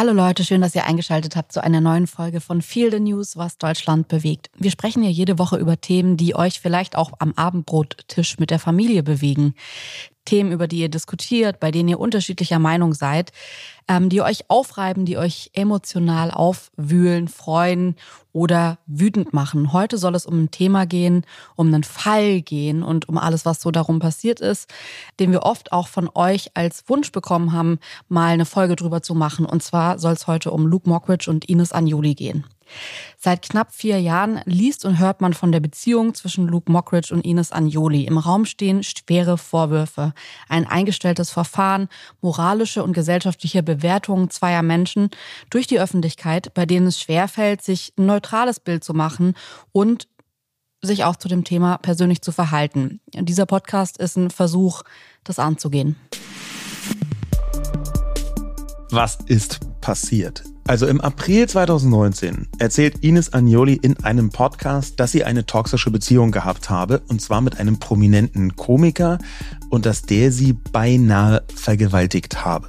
Hallo Leute, schön, dass ihr eingeschaltet habt zu einer neuen Folge von Feel the News, was Deutschland bewegt. Wir sprechen ja jede Woche über Themen, die euch vielleicht auch am Abendbrottisch mit der Familie bewegen. Themen, über die ihr diskutiert, bei denen ihr unterschiedlicher Meinung seid, ähm, die euch aufreiben, die euch emotional aufwühlen, freuen oder wütend machen. Heute soll es um ein Thema gehen, um einen Fall gehen und um alles, was so darum passiert ist, den wir oft auch von euch als Wunsch bekommen haben, mal eine Folge drüber zu machen. Und zwar soll es heute um Luke Mockridge und Ines Anjuli gehen. Seit knapp vier Jahren liest und hört man von der Beziehung zwischen Luke Mockridge und Ines Anjoli. Im Raum stehen schwere Vorwürfe, ein eingestelltes Verfahren, moralische und gesellschaftliche Bewertungen zweier Menschen durch die Öffentlichkeit, bei denen es schwerfällt, sich ein neutrales Bild zu machen und sich auch zu dem Thema persönlich zu verhalten. Dieser Podcast ist ein Versuch, das anzugehen. Was ist passiert? Also im April 2019 erzählt Ines Agnoli in einem Podcast, dass sie eine toxische Beziehung gehabt habe, und zwar mit einem prominenten Komiker und dass der sie beinahe vergewaltigt habe.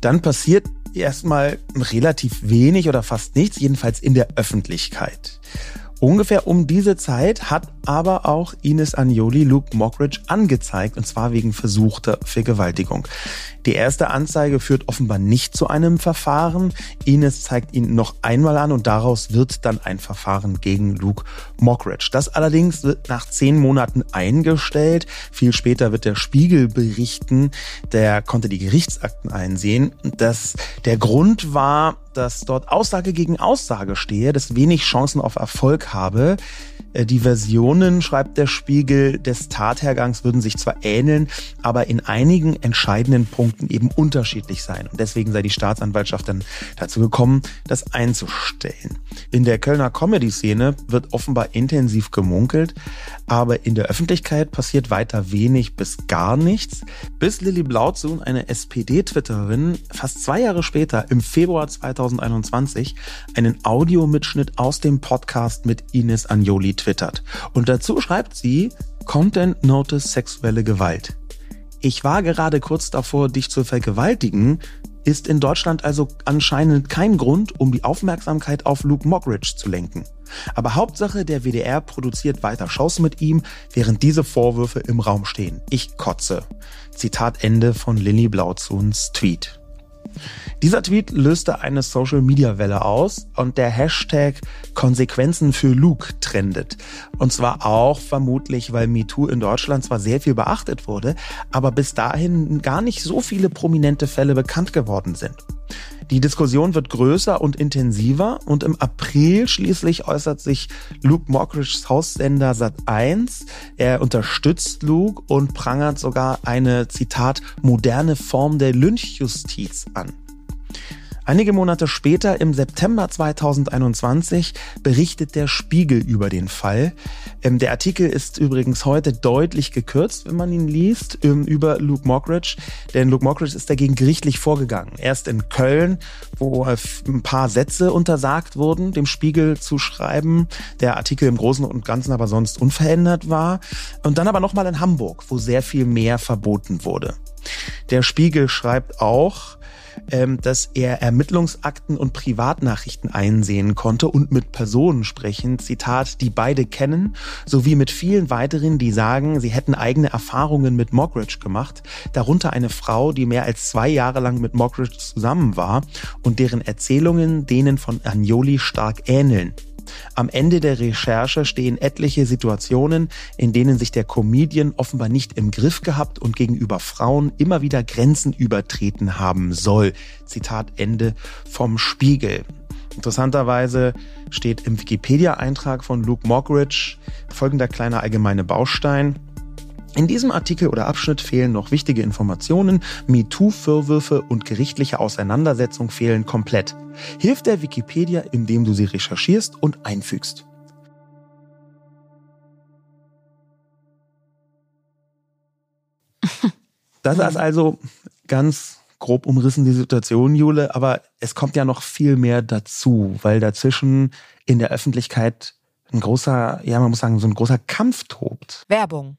Dann passiert erstmal relativ wenig oder fast nichts, jedenfalls in der Öffentlichkeit. Ungefähr um diese Zeit hat aber auch Ines Agnoli Luke Mockridge angezeigt, und zwar wegen versuchter Vergewaltigung. Die erste Anzeige führt offenbar nicht zu einem Verfahren. Ines zeigt ihn noch einmal an und daraus wird dann ein Verfahren gegen Luke Mockridge. Das allerdings wird nach zehn Monaten eingestellt. Viel später wird der Spiegel berichten, der konnte die Gerichtsakten einsehen, dass der Grund war, dass dort Aussage gegen Aussage stehe, dass wenig Chancen auf Erfolg habe. Äh, die Versionen, schreibt der Spiegel, des Tathergangs würden sich zwar ähneln, aber in einigen entscheidenden Punkten eben unterschiedlich sein. Und deswegen sei die Staatsanwaltschaft dann dazu gekommen, das einzustellen. In der Kölner Comedy-Szene wird offenbar intensiv gemunkelt, aber in der Öffentlichkeit passiert weiter wenig bis gar nichts, bis Lilly Blauzun, eine SPD-Twitterin, fast zwei Jahre später, im Februar 2021, einen Audiomitschnitt aus dem Podcast mit Ines Agnoli twittert. Und dazu schreibt sie, Content Notice sexuelle Gewalt. Ich war gerade kurz davor, dich zu vergewaltigen, ist in Deutschland also anscheinend kein Grund, um die Aufmerksamkeit auf Luke Mockridge zu lenken. Aber Hauptsache, der WDR produziert weiter Shows mit ihm, während diese Vorwürfe im Raum stehen. Ich kotze. Zitat Ende von Lilly Blauzuns Tweet. Dieser Tweet löste eine Social-Media-Welle aus und der Hashtag Konsequenzen für Luke trendet. Und zwar auch vermutlich, weil MeToo in Deutschland zwar sehr viel beachtet wurde, aber bis dahin gar nicht so viele prominente Fälle bekannt geworden sind. Die Diskussion wird größer und intensiver und im April schließlich äußert sich Luke Mockridge's Haussender Sat1. Er unterstützt Luke und prangert sogar eine, Zitat, moderne Form der Lynchjustiz an. Einige Monate später, im September 2021, berichtet der Spiegel über den Fall. Ähm, der Artikel ist übrigens heute deutlich gekürzt, wenn man ihn liest, ähm, über Luke Mockridge. Denn Luke Mockridge ist dagegen gerichtlich vorgegangen. Erst in Köln, wo ein paar Sätze untersagt wurden, dem Spiegel zu schreiben. Der Artikel im Großen und Ganzen aber sonst unverändert war. Und dann aber nochmal in Hamburg, wo sehr viel mehr verboten wurde. Der Spiegel schreibt auch, ähm, dass er Ermittlungsakten und Privatnachrichten einsehen konnte und mit Personen sprechen, Zitat, die beide kennen, sowie mit vielen weiteren, die sagen, sie hätten eigene Erfahrungen mit Mockridge gemacht, darunter eine Frau, die mehr als zwei Jahre lang mit Mockridge zusammen war und deren Erzählungen denen von Agnoli stark ähneln. Am Ende der Recherche stehen etliche Situationen, in denen sich der Comedian offenbar nicht im Griff gehabt und gegenüber Frauen immer wieder Grenzen übertreten haben soll. Zitat Ende vom Spiegel. Interessanterweise steht im Wikipedia-Eintrag von Luke Mockridge folgender kleiner allgemeine Baustein. In diesem Artikel oder Abschnitt fehlen noch wichtige Informationen, MeToo-Vorwürfe und gerichtliche Auseinandersetzung fehlen komplett. Hilf der Wikipedia, indem du sie recherchierst und einfügst. Das ist also ganz grob umrissen die Situation, Jule, aber es kommt ja noch viel mehr dazu, weil dazwischen in der Öffentlichkeit ein großer, ja, man muss sagen, so ein großer Kampf tobt. Werbung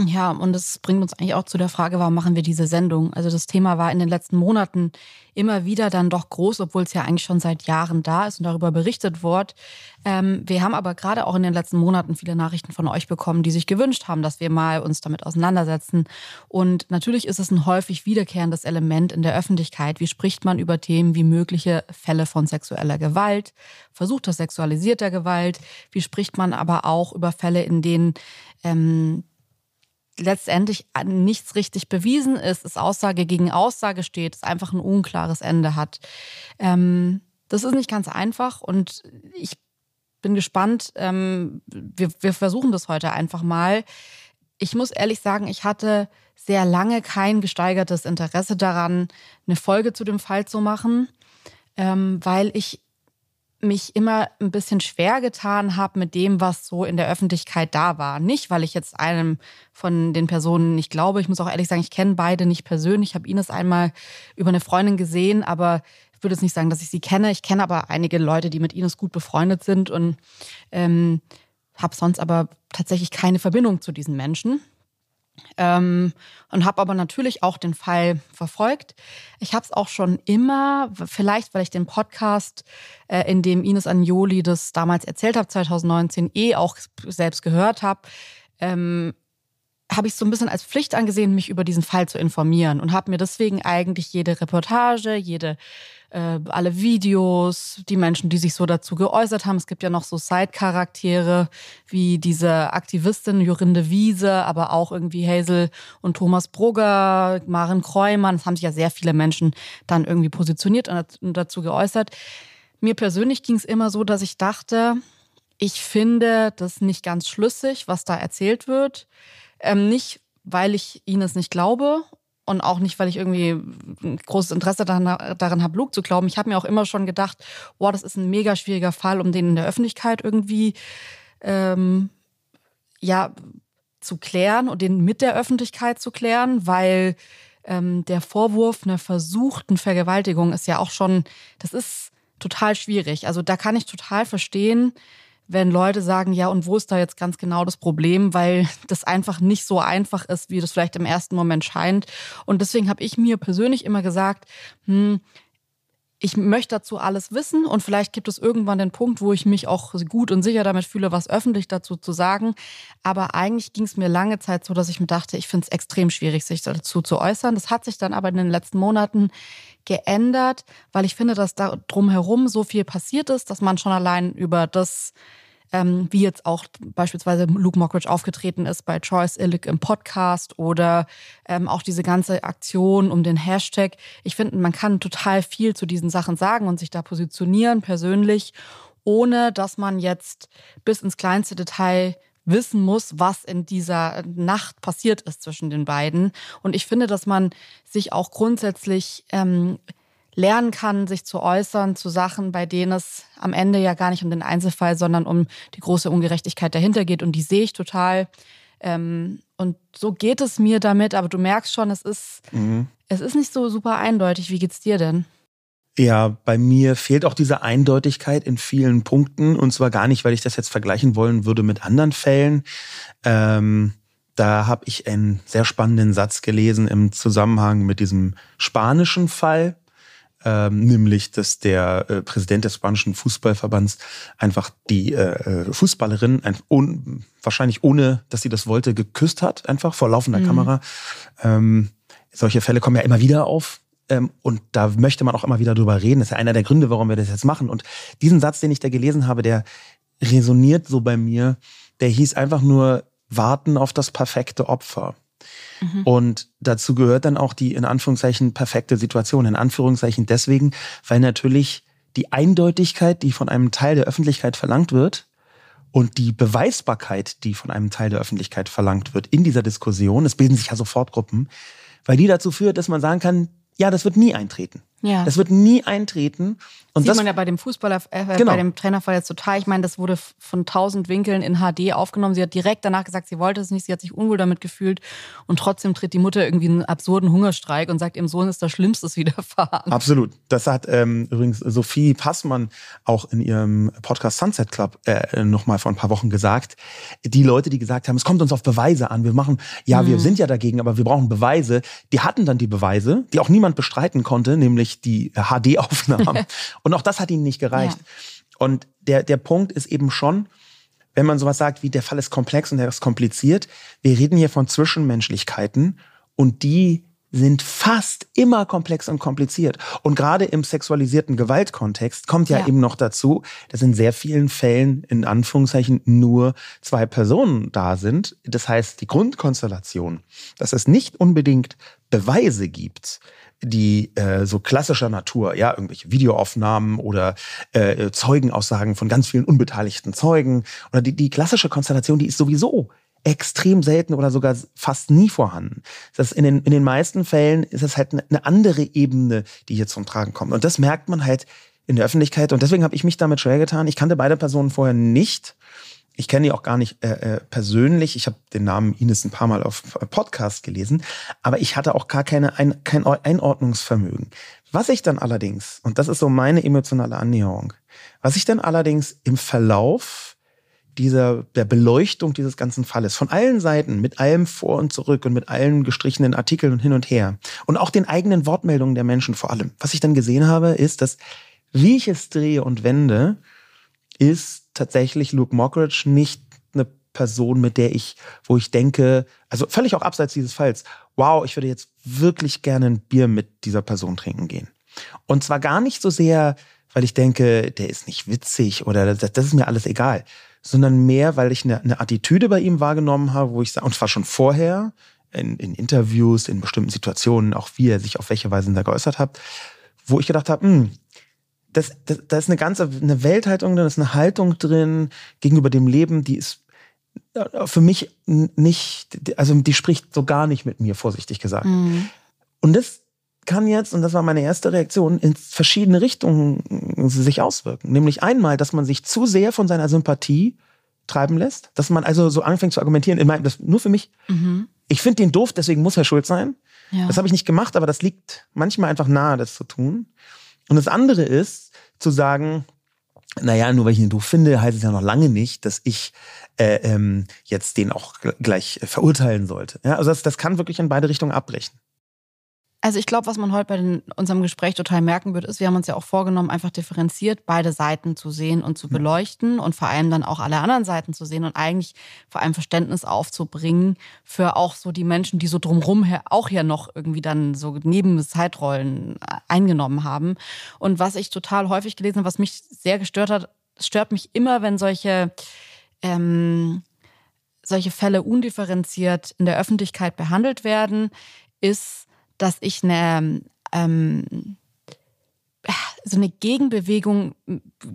Ja, und das bringt uns eigentlich auch zu der Frage, warum machen wir diese Sendung? Also das Thema war in den letzten Monaten immer wieder dann doch groß, obwohl es ja eigentlich schon seit Jahren da ist und darüber berichtet wird. Ähm, wir haben aber gerade auch in den letzten Monaten viele Nachrichten von euch bekommen, die sich gewünscht haben, dass wir mal uns damit auseinandersetzen. Und natürlich ist es ein häufig wiederkehrendes Element in der Öffentlichkeit. Wie spricht man über Themen wie mögliche Fälle von sexueller Gewalt, versuchter sexualisierter Gewalt? Wie spricht man aber auch über Fälle, in denen ähm, letztendlich nichts richtig bewiesen ist, es Aussage gegen Aussage steht, es einfach ein unklares Ende hat. Ähm, das ist nicht ganz einfach und ich bin gespannt. Ähm, wir, wir versuchen das heute einfach mal. Ich muss ehrlich sagen, ich hatte sehr lange kein gesteigertes Interesse daran, eine Folge zu dem Fall zu machen, ähm, weil ich mich immer ein bisschen schwer getan habe mit dem, was so in der Öffentlichkeit da war. Nicht, weil ich jetzt einem von den Personen nicht glaube. Ich muss auch ehrlich sagen, ich kenne beide nicht persönlich. Ich habe Ines einmal über eine Freundin gesehen, aber ich würde jetzt nicht sagen, dass ich sie kenne. Ich kenne aber einige Leute, die mit Ines gut befreundet sind und ähm, habe sonst aber tatsächlich keine Verbindung zu diesen Menschen. Ähm, und habe aber natürlich auch den Fall verfolgt. Ich habe es auch schon immer, vielleicht weil ich den Podcast, äh, in dem Ines Agnoli das damals erzählt habe, 2019 eh auch selbst gehört habe, ähm, habe ich so ein bisschen als Pflicht angesehen, mich über diesen Fall zu informieren und habe mir deswegen eigentlich jede Reportage, jede äh, alle Videos, die Menschen, die sich so dazu geäußert haben. Es gibt ja noch so Side-Charaktere wie diese Aktivistin Jorinde Wiese, aber auch irgendwie Hazel und Thomas Brugger, Maren Kreumann. Es haben sich ja sehr viele Menschen dann irgendwie positioniert und dazu geäußert. Mir persönlich ging es immer so, dass ich dachte, ich finde das nicht ganz schlüssig, was da erzählt wird. Ähm, nicht, weil ich ihnen es nicht glaube und auch nicht, weil ich irgendwie ein großes Interesse daran, daran habe, Luke zu glauben. Ich habe mir auch immer schon gedacht, wow, das ist ein mega schwieriger Fall, um den in der Öffentlichkeit irgendwie ähm, ja zu klären und den mit der Öffentlichkeit zu klären, weil ähm, der Vorwurf einer versuchten Vergewaltigung ist ja auch schon, das ist total schwierig. Also da kann ich total verstehen, wenn Leute sagen, ja, und wo ist da jetzt ganz genau das Problem, weil das einfach nicht so einfach ist, wie das vielleicht im ersten Moment scheint. Und deswegen habe ich mir persönlich immer gesagt, hm, ich möchte dazu alles wissen und vielleicht gibt es irgendwann den Punkt, wo ich mich auch gut und sicher damit fühle, was öffentlich dazu zu sagen. Aber eigentlich ging es mir lange Zeit so, dass ich mir dachte, ich finde es extrem schwierig, sich dazu zu äußern. Das hat sich dann aber in den letzten Monaten geändert, weil ich finde, dass da drumherum so viel passiert ist, dass man schon allein über das ähm, wie jetzt auch beispielsweise Luke Mockridge aufgetreten ist bei Choice Illick im Podcast oder ähm, auch diese ganze Aktion um den Hashtag. Ich finde, man kann total viel zu diesen Sachen sagen und sich da positionieren persönlich, ohne dass man jetzt bis ins kleinste Detail wissen muss, was in dieser Nacht passiert ist zwischen den beiden. Und ich finde, dass man sich auch grundsätzlich ähm, lernen kann, sich zu äußern zu Sachen, bei denen es am Ende ja gar nicht um den Einzelfall, sondern um die große Ungerechtigkeit dahinter geht. Und die sehe ich total. Ähm, und so geht es mir damit, aber du merkst schon, es ist, mhm. es ist nicht so super eindeutig. Wie geht's dir denn? Ja, bei mir fehlt auch diese Eindeutigkeit in vielen Punkten. Und zwar gar nicht, weil ich das jetzt vergleichen wollen würde mit anderen Fällen. Ähm, da habe ich einen sehr spannenden Satz gelesen im Zusammenhang mit diesem spanischen Fall ähm, nämlich dass der äh, Präsident des spanischen Fußballverbands einfach die äh, äh Fußballerin un, wahrscheinlich ohne, dass sie das wollte, geküsst hat, einfach vor laufender mhm. Kamera. Ähm, solche Fälle kommen ja immer wieder auf. Ähm, und da möchte man auch immer wieder drüber reden. Das ist ja einer der Gründe, warum wir das jetzt machen. Und diesen Satz, den ich da gelesen habe, der resoniert so bei mir. Der hieß einfach nur warten auf das perfekte Opfer. Mhm. Und dazu gehört dann auch die in Anführungszeichen perfekte Situation. In Anführungszeichen deswegen, weil natürlich die Eindeutigkeit, die von einem Teil der Öffentlichkeit verlangt wird, und die Beweisbarkeit, die von einem Teil der Öffentlichkeit verlangt wird in dieser Diskussion, es bilden sich ja sofort Gruppen, weil die dazu führt, dass man sagen kann, ja, das wird nie eintreten. Ja. Das wird nie eintreten. Und Sieht das man ja bei dem Fußballer, äh, genau. bei dem Trainerfall jetzt total. Ich meine, das wurde von tausend Winkeln in HD aufgenommen. Sie hat direkt danach gesagt, sie wollte es nicht, sie hat sich unwohl damit gefühlt. Und trotzdem tritt die Mutter irgendwie einen absurden Hungerstreik und sagt, ihrem Sohn ist das Schlimmstes widerfahren. Absolut. Das hat ähm, übrigens Sophie Passmann auch in ihrem Podcast Sunset Club äh, nochmal vor ein paar Wochen gesagt. Die Leute, die gesagt haben, es kommt uns auf Beweise an. Wir machen, ja, mhm. wir sind ja dagegen, aber wir brauchen Beweise. Die hatten dann die Beweise, die auch niemand bestreiten konnte, nämlich die HD-Aufnahmen. Und auch das hat ihnen nicht gereicht. Ja. Und der, der Punkt ist eben schon, wenn man sowas sagt wie, der Fall ist komplex und der ist kompliziert, wir reden hier von Zwischenmenschlichkeiten und die sind fast immer komplex und kompliziert. Und gerade im sexualisierten Gewaltkontext kommt ja, ja, eben noch dazu, dass in sehr vielen Fällen in Anführungszeichen nur zwei Personen da sind. Das heißt, die Grundkonstellation, dass es nicht unbedingt Beweise gibt, die äh, so klassischer Natur, ja, irgendwelche Videoaufnahmen oder äh, Zeugenaussagen von ganz vielen unbeteiligten Zeugen oder die, die klassische Konstellation, die ist sowieso extrem selten oder sogar fast nie vorhanden. Das in den, in den meisten Fällen ist es halt eine andere Ebene, die hier zum Tragen kommt. Und das merkt man halt in der Öffentlichkeit. Und deswegen habe ich mich damit schwer getan. Ich kannte beide Personen vorher nicht ich kenne die auch gar nicht äh, äh, persönlich. Ich habe den Namen Ines ein paar Mal auf Podcast gelesen, aber ich hatte auch gar keine ein, kein Einordnungsvermögen. Was ich dann allerdings, und das ist so meine emotionale Annäherung, was ich dann allerdings im Verlauf dieser der Beleuchtung dieses ganzen Falles von allen Seiten, mit allem vor und zurück und mit allen gestrichenen Artikeln und hin und her und auch den eigenen Wortmeldungen der Menschen vor allem, was ich dann gesehen habe, ist, dass wie ich es drehe und wende, ist tatsächlich Luke Mockridge nicht eine Person, mit der ich, wo ich denke, also völlig auch abseits dieses Falls, wow, ich würde jetzt wirklich gerne ein Bier mit dieser Person trinken gehen. Und zwar gar nicht so sehr, weil ich denke, der ist nicht witzig oder das, das ist mir alles egal, sondern mehr, weil ich eine, eine Attitüde bei ihm wahrgenommen habe, wo ich sage, und zwar schon vorher, in, in Interviews, in bestimmten Situationen, auch wie er sich auf welche Weise da geäußert hat, wo ich gedacht habe, hm, das, das, da ist eine ganze eine Welthaltung drin, da ist eine Haltung drin gegenüber dem Leben, die ist äh, für mich nicht, also die spricht so gar nicht mit mir, vorsichtig gesagt. Mhm. Und das kann jetzt, und das war meine erste Reaktion, in verschiedene Richtungen sich auswirken. Nämlich einmal, dass man sich zu sehr von seiner Sympathie treiben lässt, dass man also so anfängt zu argumentieren, in meinem, das nur für mich. Mhm. Ich finde den doof, deswegen muss er schuld sein. Ja. Das habe ich nicht gemacht, aber das liegt manchmal einfach nahe, das zu tun. Und das andere ist, zu sagen, naja, nur weil ich ihn doof finde, heißt es ja noch lange nicht, dass ich äh, ähm, jetzt den auch gleich verurteilen sollte. Ja, also das, das kann wirklich in beide Richtungen abbrechen. Also ich glaube, was man heute bei den, unserem Gespräch total merken wird, ist, wir haben uns ja auch vorgenommen, einfach differenziert beide Seiten zu sehen und zu beleuchten und vor allem dann auch alle anderen Seiten zu sehen und eigentlich vor allem Verständnis aufzubringen für auch so die Menschen, die so drumrum auch hier noch irgendwie dann so neben Zeitrollen eingenommen haben. Und was ich total häufig gelesen habe, was mich sehr gestört hat, es stört mich immer, wenn solche ähm, solche Fälle undifferenziert in der Öffentlichkeit behandelt werden, ist dass ich eine, ähm, so eine Gegenbewegung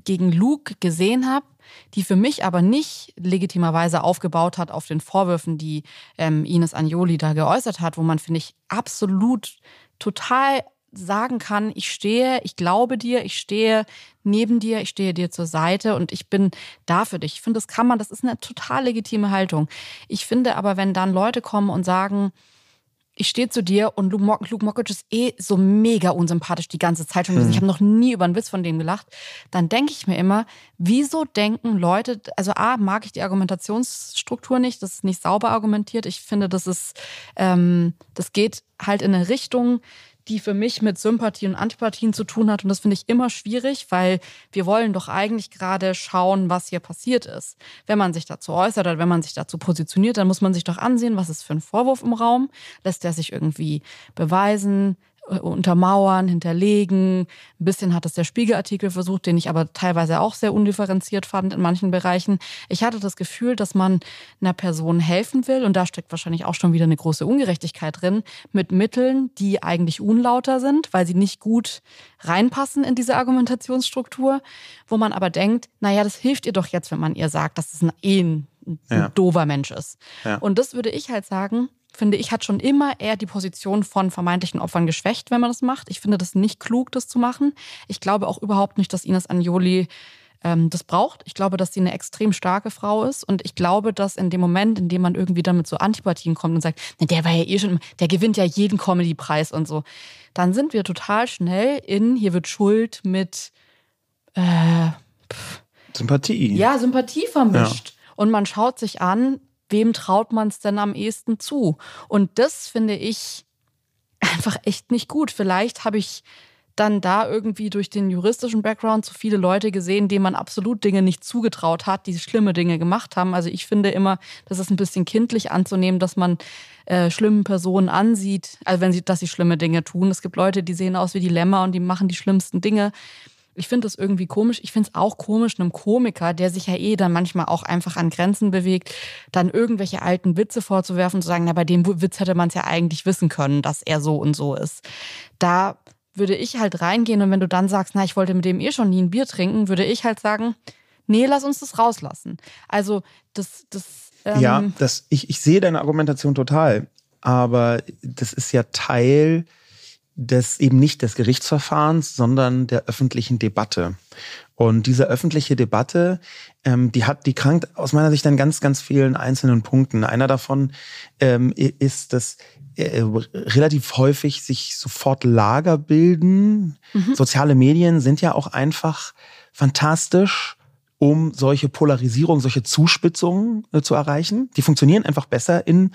gegen Luke gesehen habe, die für mich aber nicht legitimerweise aufgebaut hat auf den Vorwürfen, die ähm, Ines Agnoli da geäußert hat, wo man, finde ich, absolut total sagen kann, ich stehe, ich glaube dir, ich stehe neben dir, ich stehe dir zur Seite und ich bin da für dich. Ich finde, das kann man, das ist eine total legitime Haltung. Ich finde aber, wenn dann Leute kommen und sagen, ich stehe zu dir und Luke, Mock, Luke Mockridge ist eh so mega unsympathisch die ganze Zeit schon. Mhm. Ich habe noch nie über einen Witz von dem gelacht. Dann denke ich mir immer, wieso denken Leute, also A, mag ich die Argumentationsstruktur nicht, das ist nicht sauber argumentiert. Ich finde, das ist, ähm, das geht halt in eine Richtung, die für mich mit Sympathien und Antipathien zu tun hat. Und das finde ich immer schwierig, weil wir wollen doch eigentlich gerade schauen, was hier passiert ist. Wenn man sich dazu äußert oder wenn man sich dazu positioniert, dann muss man sich doch ansehen, was ist für ein Vorwurf im Raum. Lässt der sich irgendwie beweisen? Untermauern, hinterlegen. Ein bisschen hat es der Spiegelartikel versucht, den ich aber teilweise auch sehr undifferenziert fand in manchen Bereichen. Ich hatte das Gefühl, dass man einer Person helfen will und da steckt wahrscheinlich auch schon wieder eine große Ungerechtigkeit drin, mit Mitteln, die eigentlich unlauter sind, weil sie nicht gut reinpassen in diese Argumentationsstruktur, wo man aber denkt, naja, das hilft ihr doch jetzt, wenn man ihr sagt, dass es ein, eh ein, ein ja. doofer Mensch ist. Ja. Und das würde ich halt sagen, finde ich, hat schon immer eher die Position von vermeintlichen Opfern geschwächt, wenn man das macht. Ich finde das nicht klug, das zu machen. Ich glaube auch überhaupt nicht, dass Ines Agnoli ähm, das braucht. Ich glaube, dass sie eine extrem starke Frau ist. Und ich glaube, dass in dem Moment, in dem man irgendwie dann mit so Antipathien kommt und sagt, na, der war ja eh schon, der gewinnt ja jeden Comedy-Preis und so, dann sind wir total schnell in, hier wird Schuld mit äh, Sympathie. Ja, Sympathie vermischt. Ja. Und man schaut sich an, wem traut man es denn am ehesten zu? Und das finde ich einfach echt nicht gut. Vielleicht habe ich dann da irgendwie durch den juristischen Background zu viele Leute gesehen, denen man absolut Dinge nicht zugetraut hat, die schlimme Dinge gemacht haben. Also ich finde immer, das ist ein bisschen kindlich anzunehmen, dass man äh, schlimmen Personen ansieht, also wenn sie, dass sie schlimme Dinge tun. Es gibt Leute, die sehen aus wie die Lämmer und die machen die schlimmsten Dinge. Ich finde das irgendwie komisch. Ich finde es auch komisch, einem Komiker, der sich ja eh dann manchmal auch einfach an Grenzen bewegt, dann irgendwelche alten Witze vorzuwerfen und zu sagen, na, bei dem Witz hätte man es ja eigentlich wissen können, dass er so und so ist. Da würde ich halt reingehen und wenn du dann sagst, na, ich wollte mit dem eh schon nie ein Bier trinken, würde ich halt sagen, nee, lass uns das rauslassen. Also das, das. Ähm ja, das, ich, ich sehe deine Argumentation total, aber das ist ja Teil des eben nicht des Gerichtsverfahrens, sondern der öffentlichen Debatte. Und diese öffentliche Debatte, ähm, die hat, die krankt aus meiner Sicht an ganz, ganz vielen einzelnen Punkten. Einer davon ähm, ist, dass äh, relativ häufig sich sofort Lager bilden. Mhm. Soziale Medien sind ja auch einfach fantastisch um solche Polarisierung, solche Zuspitzungen äh, zu erreichen. Die funktionieren einfach besser in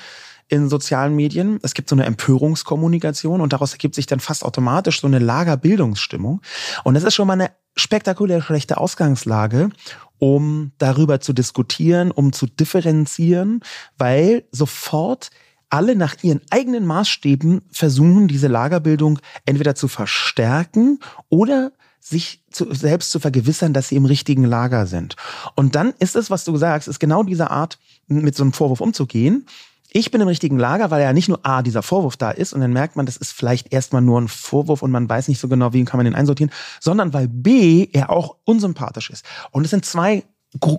in sozialen Medien. Es gibt so eine Empörungskommunikation und daraus ergibt sich dann fast automatisch so eine Lagerbildungsstimmung. Und das ist schon mal eine spektakulär schlechte Ausgangslage, um darüber zu diskutieren, um zu differenzieren, weil sofort alle nach ihren eigenen Maßstäben versuchen, diese Lagerbildung entweder zu verstärken oder sich zu, selbst zu vergewissern, dass sie im richtigen Lager sind. Und dann ist es, was du sagst, ist genau diese Art, mit so einem Vorwurf umzugehen ich bin im richtigen Lager, weil ja nicht nur A, dieser Vorwurf da ist und dann merkt man, das ist vielleicht erstmal nur ein Vorwurf und man weiß nicht so genau, wie kann man den einsortieren, sondern weil B, er auch unsympathisch ist. Und es sind zwei,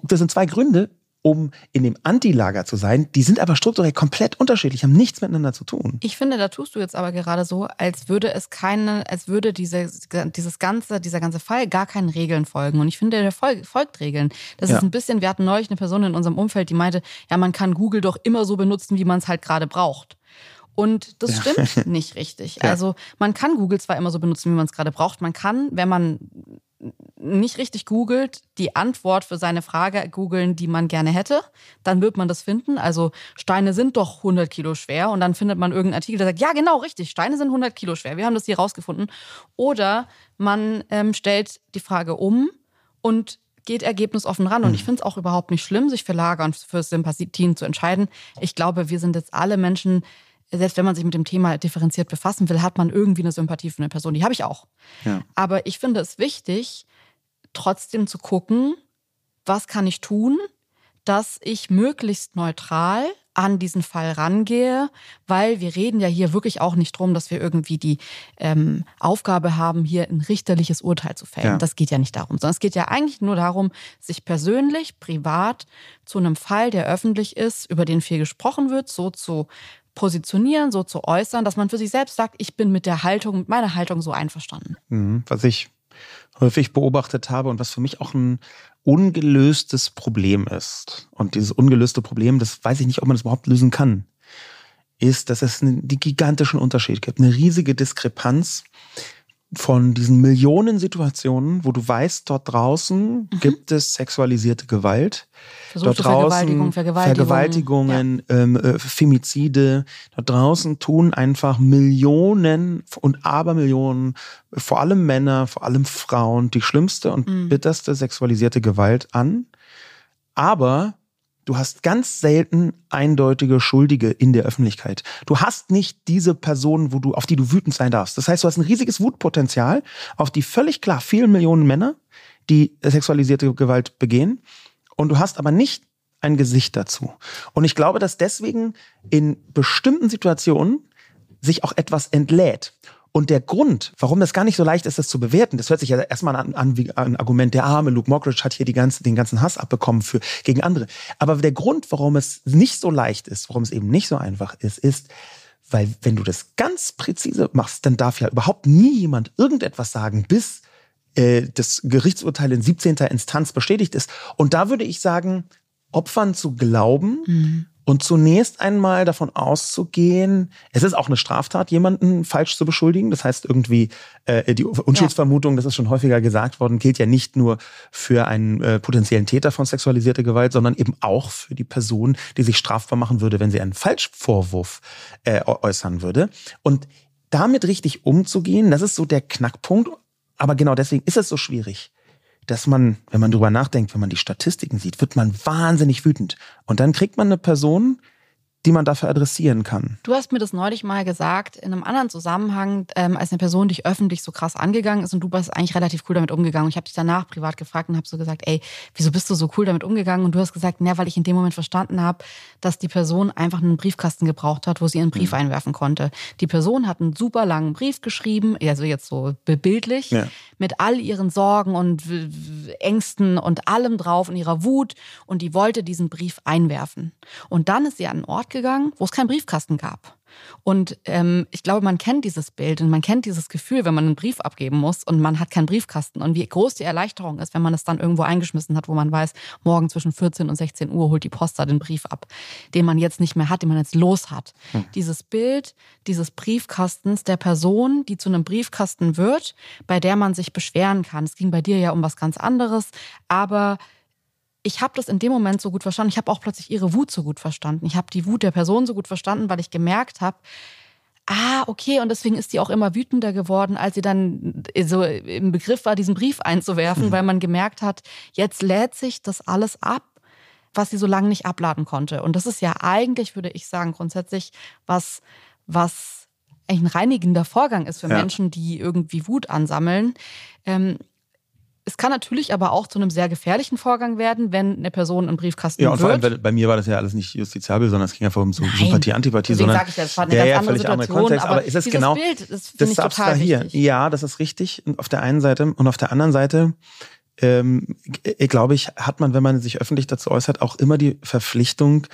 das sind zwei Gründe, um in dem Antilager zu sein. Die sind aber strukturell komplett unterschiedlich, haben nichts miteinander zu tun. Ich finde, da tust du jetzt aber gerade so, als würde es keine, als würde diese, dieses ganze, dieser ganze Fall gar keinen Regeln folgen. Und ich finde, der folgt, Regeln. Das ja. ist ein bisschen, wir hatten neulich eine Person in unserem Umfeld, die meinte, ja, man kann Google doch immer so benutzen, wie man es halt gerade braucht. Und das ja. stimmt nicht richtig. Ja. Also man kann Google zwar immer so benutzen, wie man es gerade braucht. Man kann, wenn man nicht richtig googelt, die Antwort für seine Frage googeln, die man gerne hätte, dann wird man das finden. Also Steine sind doch 100 Kilo schwer und dann findet man irgendeinen Artikel, der sagt, ja genau, richtig, Steine sind 100 Kilo schwer. Wir haben das hier rausgefunden. Oder man ähm, stellt die Frage um und geht ergebnisoffen ran. Und ich finde es auch überhaupt nicht schlimm, sich für Lager und für Sympathien zu entscheiden. Ich glaube, wir sind jetzt alle Menschen, selbst wenn man sich mit dem Thema differenziert befassen will, hat man irgendwie eine Sympathie für eine Person. Die habe ich auch. Ja. Aber ich finde es wichtig, trotzdem zu gucken, was kann ich tun, dass ich möglichst neutral an diesen Fall rangehe, weil wir reden ja hier wirklich auch nicht drum, dass wir irgendwie die ähm, Aufgabe haben, hier ein richterliches Urteil zu fällen. Ja. Das geht ja nicht darum, sondern es geht ja eigentlich nur darum, sich persönlich, privat zu einem Fall, der öffentlich ist, über den viel gesprochen wird, so zu positionieren, so zu äußern, dass man für sich selbst sagt, ich bin mit der Haltung, mit meiner Haltung so einverstanden. Mhm. Was ich häufig beobachtet habe und was für mich auch ein ungelöstes Problem ist. Und dieses ungelöste Problem, das weiß ich nicht, ob man das überhaupt lösen kann, ist, dass es einen gigantischen Unterschied gibt, eine riesige Diskrepanz von diesen Millionen Situationen, wo du weißt, dort draußen mhm. gibt es sexualisierte Gewalt. Versuchte dort draußen Vergewaltigung, Vergewaltigungen, ja. ähm, äh, Femizide. Dort draußen tun einfach Millionen und Abermillionen, vor allem Männer, vor allem Frauen, die schlimmste und mhm. bitterste sexualisierte Gewalt an. Aber Du hast ganz selten eindeutige Schuldige in der Öffentlichkeit. Du hast nicht diese Person, wo du, auf die du wütend sein darfst. Das heißt, du hast ein riesiges Wutpotenzial auf die völlig klar vielen Millionen Männer, die sexualisierte Gewalt begehen. Und du hast aber nicht ein Gesicht dazu. Und ich glaube, dass deswegen in bestimmten Situationen sich auch etwas entlädt. Und der Grund, warum das gar nicht so leicht ist, das zu bewerten, das hört sich ja erstmal an, an wie ein Argument, der arme Luke Mockridge hat hier die ganze, den ganzen Hass abbekommen für, gegen andere. Aber der Grund, warum es nicht so leicht ist, warum es eben nicht so einfach ist, ist, weil wenn du das ganz präzise machst, dann darf ja überhaupt nie jemand irgendetwas sagen, bis äh, das Gerichtsurteil in 17. Instanz bestätigt ist. Und da würde ich sagen, Opfern zu glauben, mhm. Und zunächst einmal davon auszugehen, es ist auch eine Straftat, jemanden falsch zu beschuldigen. Das heißt irgendwie, äh, die Unschuldsvermutung, ja. das ist schon häufiger gesagt worden, gilt ja nicht nur für einen äh, potenziellen Täter von sexualisierter Gewalt, sondern eben auch für die Person, die sich strafbar machen würde, wenn sie einen Falschvorwurf äh, äußern würde. Und damit richtig umzugehen, das ist so der Knackpunkt. Aber genau deswegen ist es so schwierig dass man, wenn man drüber nachdenkt, wenn man die Statistiken sieht, wird man wahnsinnig wütend. Und dann kriegt man eine Person, die man dafür adressieren kann. Du hast mir das neulich mal gesagt, in einem anderen Zusammenhang, ähm, als eine Person dich öffentlich so krass angegangen ist und du bist eigentlich relativ cool damit umgegangen. Und ich habe dich danach privat gefragt und habe so gesagt, ey, wieso bist du so cool damit umgegangen? Und du hast gesagt, na, weil ich in dem Moment verstanden habe, dass die Person einfach einen Briefkasten gebraucht hat, wo sie ihren Brief mhm. einwerfen konnte. Die Person hat einen super langen Brief geschrieben, also jetzt so bildlich, ja. mit all ihren Sorgen und Ängsten und allem drauf und ihrer Wut und die wollte diesen Brief einwerfen. Und dann ist sie an einen Ort gegangen, wo es keinen Briefkasten gab. Und ähm, ich glaube, man kennt dieses Bild und man kennt dieses Gefühl, wenn man einen Brief abgeben muss und man hat keinen Briefkasten. Und wie groß die Erleichterung ist, wenn man es dann irgendwo eingeschmissen hat, wo man weiß, morgen zwischen 14 und 16 Uhr holt die Post da den Brief ab, den man jetzt nicht mehr hat, den man jetzt los hat. Hm. Dieses Bild dieses Briefkastens der Person, die zu einem Briefkasten wird, bei der man sich beschweren kann. Es ging bei dir ja um was ganz anderes, aber ich habe das in dem Moment so gut verstanden. Ich habe auch plötzlich ihre Wut so gut verstanden. Ich habe die Wut der Person so gut verstanden, weil ich gemerkt habe, ah, okay, und deswegen ist sie auch immer wütender geworden, als sie dann so im Begriff war, diesen Brief einzuwerfen, weil man gemerkt hat, jetzt lädt sich das alles ab, was sie so lange nicht abladen konnte. Und das ist ja eigentlich, würde ich sagen, grundsätzlich was, was eigentlich ein reinigender Vorgang ist für ja. Menschen, die irgendwie Wut ansammeln. Ähm, es kann natürlich aber auch zu einem sehr gefährlichen Vorgang werden, wenn eine Person einen Briefkasten Ja, und wird. vor allem bei mir war das ja alles nicht justiziabel, sondern es ging einfach um so Sympathie, Antipathie, Deswegen sondern sage ich ja, das war eine ja, ganz ja, andere Situation, Kontext, aber, aber ist es genau Bild, das, das ich total wichtig. Ja, das ist richtig und auf der einen Seite und auf der anderen Seite ähm, glaube ich, hat man, wenn man sich öffentlich dazu äußert, auch immer die Verpflichtung,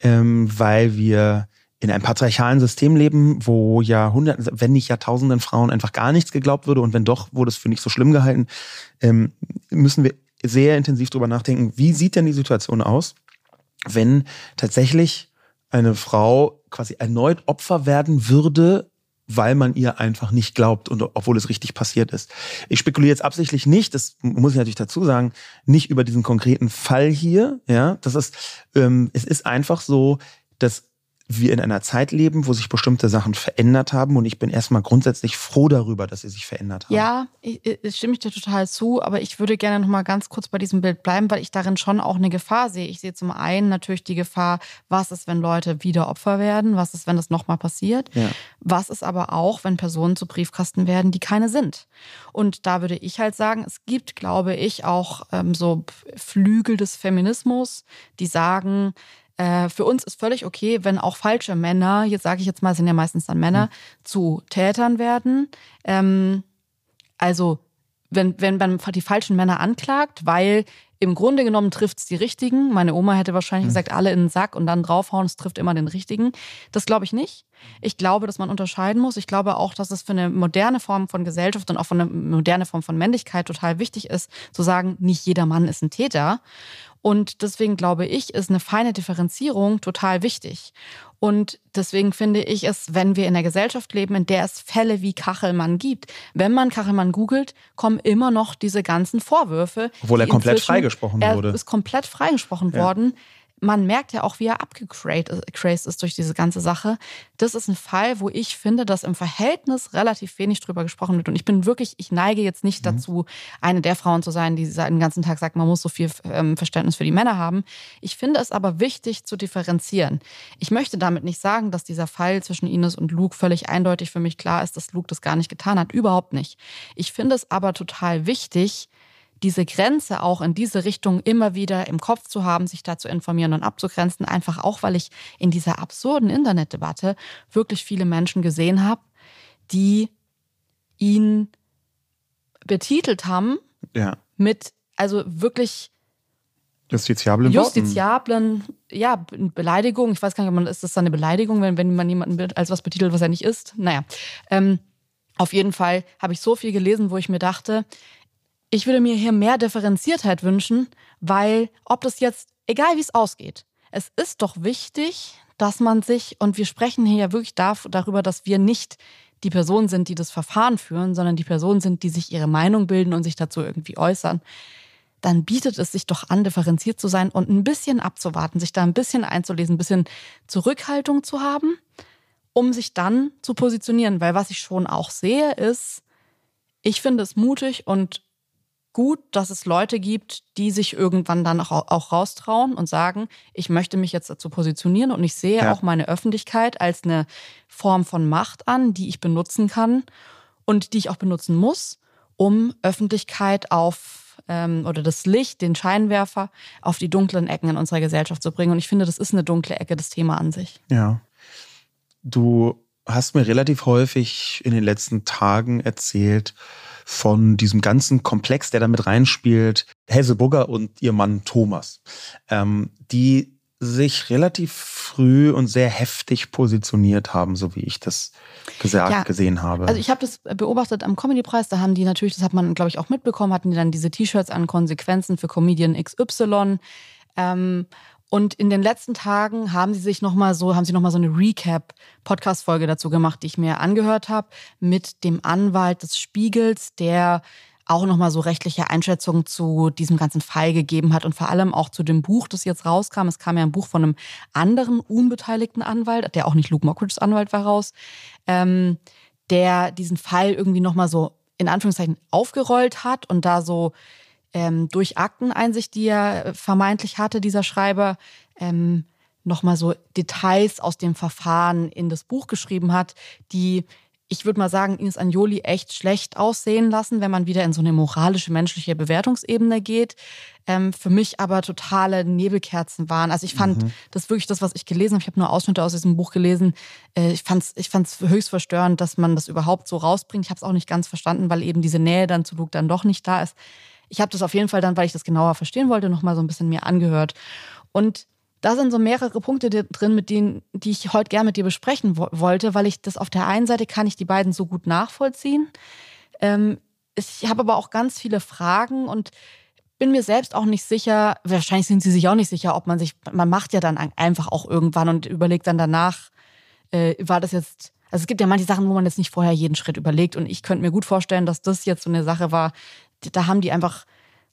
ähm, weil wir in einem patriarchalen System leben, wo Jahrhunderten, wenn nicht Jahrtausenden Frauen einfach gar nichts geglaubt würde und wenn doch, wurde es für nicht so schlimm gehalten, ähm, müssen wir sehr intensiv drüber nachdenken, wie sieht denn die Situation aus, wenn tatsächlich eine Frau quasi erneut Opfer werden würde weil man ihr einfach nicht glaubt und obwohl es richtig passiert ist. Ich spekuliere jetzt absichtlich nicht, das muss ich natürlich dazu sagen, nicht über diesen konkreten Fall hier. Ja, das ist, ähm, es ist einfach so, dass wir in einer Zeit leben, wo sich bestimmte Sachen verändert haben und ich bin erstmal grundsätzlich froh darüber, dass sie sich verändert haben. Ja, ich, ich stimme ich dir total zu, aber ich würde gerne noch mal ganz kurz bei diesem Bild bleiben, weil ich darin schon auch eine Gefahr sehe. Ich sehe zum einen natürlich die Gefahr, was ist, wenn Leute wieder Opfer werden, was ist, wenn das nochmal passiert, ja. was ist aber auch, wenn Personen zu Briefkasten werden, die keine sind. Und da würde ich halt sagen, es gibt, glaube ich, auch ähm, so Flügel des Feminismus, die sagen, äh, für uns ist völlig okay, wenn auch falsche Männer, jetzt sage ich jetzt mal, sind ja meistens dann Männer, mhm. zu Tätern werden. Ähm, also wenn, wenn man die falschen Männer anklagt, weil im Grunde genommen trifft es die richtigen. Meine Oma hätte wahrscheinlich mhm. gesagt, alle in den Sack und dann draufhauen, es trifft immer den richtigen. Das glaube ich nicht. Ich glaube, dass man unterscheiden muss. Ich glaube auch, dass es für eine moderne Form von Gesellschaft und auch für eine moderne Form von Männlichkeit total wichtig ist, zu sagen, nicht jeder Mann ist ein Täter. Und deswegen glaube ich, ist eine feine Differenzierung total wichtig. Und deswegen finde ich es, wenn wir in einer Gesellschaft leben, in der es Fälle wie Kachelmann gibt, wenn man Kachelmann googelt, kommen immer noch diese ganzen Vorwürfe. Obwohl er komplett freigesprochen wurde. Er ist komplett freigesprochen ja. worden man merkt ja auch, wie er abgecrazed ist durch diese ganze Sache. Das ist ein Fall, wo ich finde, dass im Verhältnis relativ wenig drüber gesprochen wird. Und ich bin wirklich, ich neige jetzt nicht mhm. dazu, eine der Frauen zu sein, die den ganzen Tag sagt, man muss so viel ähm, Verständnis für die Männer haben. Ich finde es aber wichtig zu differenzieren. Ich möchte damit nicht sagen, dass dieser Fall zwischen Ines und Luke völlig eindeutig für mich klar ist, dass Luke das gar nicht getan hat. Überhaupt nicht. Ich finde es aber total wichtig, diese Grenze auch in diese Richtung immer wieder im Kopf zu haben, sich da zu informieren und abzugrenzen, einfach auch, weil ich in dieser absurden Internetdebatte wirklich viele Menschen gesehen habe, die ihn betitelt haben ja. mit, also wirklich justiziablen justiziablen, ja, Beleidigung. Ich weiß gar nicht, ist das dann eine Beleidigung, wenn, wenn man jemanden als was betitelt, was er nicht ist? Naja, ähm, auf jeden Fall habe ich so viel gelesen, wo ich mir dachte, ich würde mir hier mehr Differenziertheit wünschen, weil ob das jetzt, egal wie es ausgeht, es ist doch wichtig, dass man sich, und wir sprechen hier ja wirklich darüber, dass wir nicht die Person sind, die das Verfahren führen, sondern die Person sind, die sich ihre Meinung bilden und sich dazu irgendwie äußern, dann bietet es sich doch an, differenziert zu sein und ein bisschen abzuwarten, sich da ein bisschen einzulesen, ein bisschen Zurückhaltung zu haben, um sich dann zu positionieren. Weil was ich schon auch sehe, ist, ich finde es mutig und gut, dass es Leute gibt, die sich irgendwann dann auch, auch raustrauen und sagen, ich möchte mich jetzt dazu positionieren und ich sehe ja. auch meine Öffentlichkeit als eine Form von Macht an, die ich benutzen kann und die ich auch benutzen muss, um Öffentlichkeit auf ähm, oder das Licht, den Scheinwerfer auf die dunklen Ecken in unserer Gesellschaft zu bringen. Und ich finde, das ist eine dunkle Ecke, das Thema an sich. Ja. Du hast mir relativ häufig in den letzten Tagen erzählt, von diesem ganzen Komplex, der da mit reinspielt, Hesebugger und ihr Mann Thomas, ähm, die sich relativ früh und sehr heftig positioniert haben, so wie ich das gesagt ja, gesehen habe. Also ich habe das beobachtet am Comedy-Preis, da haben die natürlich, das hat man glaube ich auch mitbekommen, hatten die dann diese T-Shirts an Konsequenzen für Comedian XY. Ähm, und in den letzten Tagen haben sie sich noch mal so, haben sie noch mal so eine Recap-Podcast-Folge dazu gemacht, die ich mir angehört habe, mit dem Anwalt des Spiegels, der auch noch mal so rechtliche Einschätzungen zu diesem ganzen Fall gegeben hat und vor allem auch zu dem Buch, das jetzt rauskam. Es kam ja ein Buch von einem anderen unbeteiligten Anwalt, der auch nicht Luke Mockridge's Anwalt war, raus, ähm, der diesen Fall irgendwie noch mal so in Anführungszeichen aufgerollt hat und da so ähm, durch Akteneinsicht, die er vermeintlich hatte, dieser Schreiber, ähm, nochmal so Details aus dem Verfahren in das Buch geschrieben hat, die ich würde mal sagen, Ines Anjoli echt schlecht aussehen lassen, wenn man wieder in so eine moralische, menschliche Bewertungsebene geht. Ähm, für mich aber totale Nebelkerzen waren. Also ich fand mhm. das wirklich das, was ich gelesen habe. Ich habe nur Ausschnitte aus diesem Buch gelesen. Äh, ich fand es ich fand's höchst verstörend, dass man das überhaupt so rausbringt. Ich habe es auch nicht ganz verstanden, weil eben diese Nähe dann zu Luke dann doch nicht da ist ich habe das auf jeden Fall dann, weil ich das genauer verstehen wollte, nochmal so ein bisschen mir angehört. Und da sind so mehrere Punkte drin, mit denen, die ich heute gerne mit dir besprechen wo wollte, weil ich das auf der einen Seite kann ich die beiden so gut nachvollziehen. Ähm, ich habe aber auch ganz viele Fragen und bin mir selbst auch nicht sicher, wahrscheinlich sind sie sich auch nicht sicher, ob man sich, man macht ja dann einfach auch irgendwann und überlegt dann danach, äh, war das jetzt Also es gibt ja manche Sachen, wo man jetzt nicht vorher jeden Schritt überlegt. Und ich könnte mir gut vorstellen, dass das jetzt so eine Sache war, da haben die einfach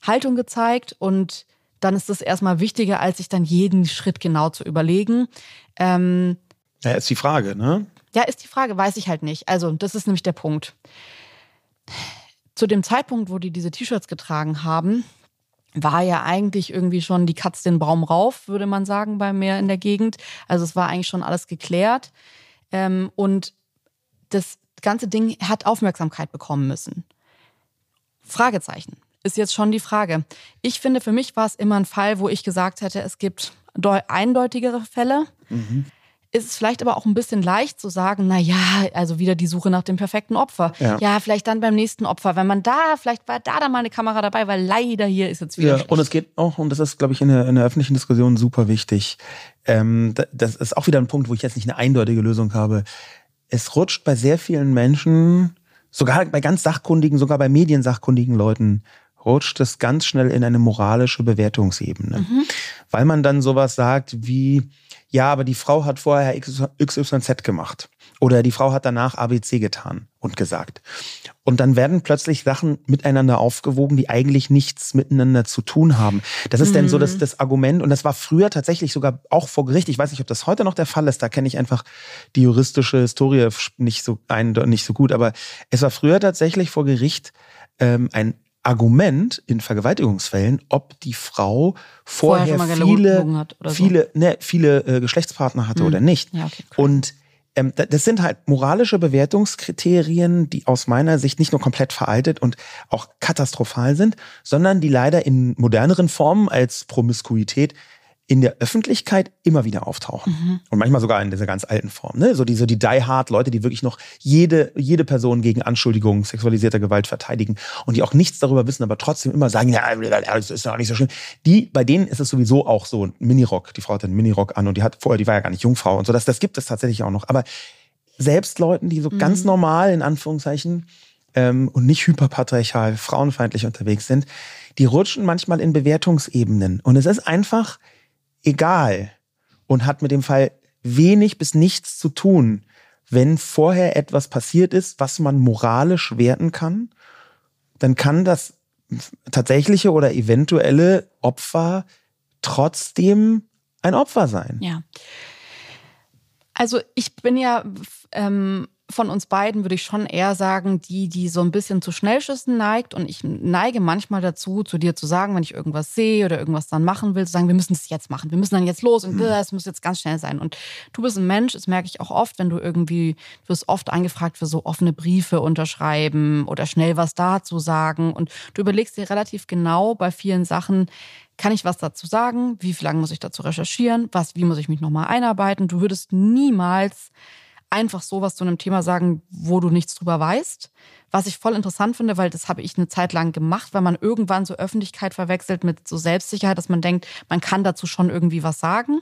Haltung gezeigt und dann ist das erstmal wichtiger, als sich dann jeden Schritt genau zu überlegen. Ähm, ja, ist die Frage, ne? Ja, ist die Frage, weiß ich halt nicht. Also, das ist nämlich der Punkt. Zu dem Zeitpunkt, wo die diese T-Shirts getragen haben, war ja eigentlich irgendwie schon die Katze den Baum rauf, würde man sagen, bei mir in der Gegend. Also es war eigentlich schon alles geklärt. Ähm, und das ganze Ding hat Aufmerksamkeit bekommen müssen. Fragezeichen ist jetzt schon die Frage. Ich finde, für mich war es immer ein Fall, wo ich gesagt hätte, es gibt eindeutigere Fälle. Mhm. Ist es vielleicht aber auch ein bisschen leicht zu sagen, na ja, also wieder die Suche nach dem perfekten Opfer. Ja. ja. vielleicht dann beim nächsten Opfer, wenn man da, vielleicht war da dann mal eine Kamera dabei, weil leider hier ist jetzt wieder. Ja, und es geht auch, und das ist, glaube ich, in der, in der öffentlichen Diskussion super wichtig. Ähm, das ist auch wieder ein Punkt, wo ich jetzt nicht eine eindeutige Lösung habe. Es rutscht bei sehr vielen Menschen, sogar bei ganz sachkundigen, sogar bei mediensachkundigen Leuten, rutscht es ganz schnell in eine moralische Bewertungsebene. Mhm. Weil man dann sowas sagt wie, ja, aber die Frau hat vorher XYZ gemacht. Oder die Frau hat danach ABC getan und gesagt. Und dann werden plötzlich Sachen miteinander aufgewogen, die eigentlich nichts miteinander zu tun haben. Das ist mhm. denn so das, das Argument. Und das war früher tatsächlich sogar auch vor Gericht. Ich weiß nicht, ob das heute noch der Fall ist. Da kenne ich einfach die juristische Historie nicht so, ein, nicht so gut. Aber es war früher tatsächlich vor Gericht ähm, ein Argument in Vergewaltigungsfällen, ob die Frau vorher, vorher viele, viele, so. ne, viele äh, Geschlechtspartner hatte hm. oder nicht. Ja, okay, Und ähm, das sind halt moralische Bewertungskriterien, die aus meiner Sicht nicht nur komplett veraltet und auch katastrophal sind, sondern die leider in moderneren Formen als Promiskuität in der Öffentlichkeit immer wieder auftauchen. Mhm. Und manchmal sogar in dieser ganz alten Form. Ne? So diese die Die Hard Leute, die wirklich noch jede, jede Person gegen Anschuldigungen sexualisierter Gewalt verteidigen und die auch nichts darüber wissen, aber trotzdem immer sagen, ja, das ist ja nicht so schlimm. Die, bei denen ist es sowieso auch so ein Minirock. Die Frau hat einen Minirock an und die hat vorher, die war ja gar nicht Jungfrau und so. Das, das gibt es tatsächlich auch noch. Aber selbst Leuten, die so mhm. ganz normal in Anführungszeichen ähm, und nicht hyperpatriarchal, frauenfeindlich unterwegs sind, die rutschen manchmal in Bewertungsebenen. Und es ist einfach, egal und hat mit dem Fall wenig bis nichts zu tun, wenn vorher etwas passiert ist, was man moralisch werten kann, dann kann das tatsächliche oder eventuelle Opfer trotzdem ein Opfer sein. Ja. Also ich bin ja ähm, von uns beiden würde ich schon eher sagen, die, die so ein bisschen zu Schnellschüssen neigt. Und ich neige manchmal dazu, zu dir zu sagen, wenn ich irgendwas sehe oder irgendwas dann machen will, zu sagen, wir müssen es jetzt machen. Wir müssen dann jetzt los und mhm. es muss jetzt ganz schnell sein. Und du bist ein Mensch, das merke ich auch oft, wenn du irgendwie, du wirst oft angefragt für so offene Briefe unterschreiben oder schnell was dazu sagen. Und du überlegst dir relativ genau bei vielen Sachen, kann ich was dazu sagen? Wie lange muss ich dazu recherchieren? Was, wie muss ich mich nochmal einarbeiten? Du würdest niemals einfach sowas zu einem Thema sagen, wo du nichts drüber weißt. Was ich voll interessant finde, weil das habe ich eine Zeit lang gemacht, weil man irgendwann so Öffentlichkeit verwechselt mit so Selbstsicherheit, dass man denkt, man kann dazu schon irgendwie was sagen.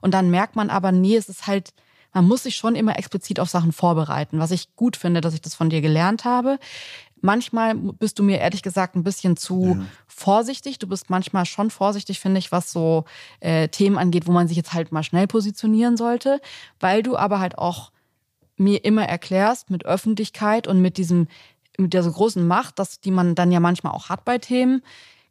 Und dann merkt man aber, nee, es ist halt, man muss sich schon immer explizit auf Sachen vorbereiten, was ich gut finde, dass ich das von dir gelernt habe. Manchmal bist du mir ehrlich gesagt ein bisschen zu ja. vorsichtig. Du bist manchmal schon vorsichtig, finde ich, was so äh, Themen angeht, wo man sich jetzt halt mal schnell positionieren sollte, weil du aber halt auch mir immer erklärst mit Öffentlichkeit und mit diesem, mit dieser großen Macht, dass, die man dann ja manchmal auch hat bei Themen,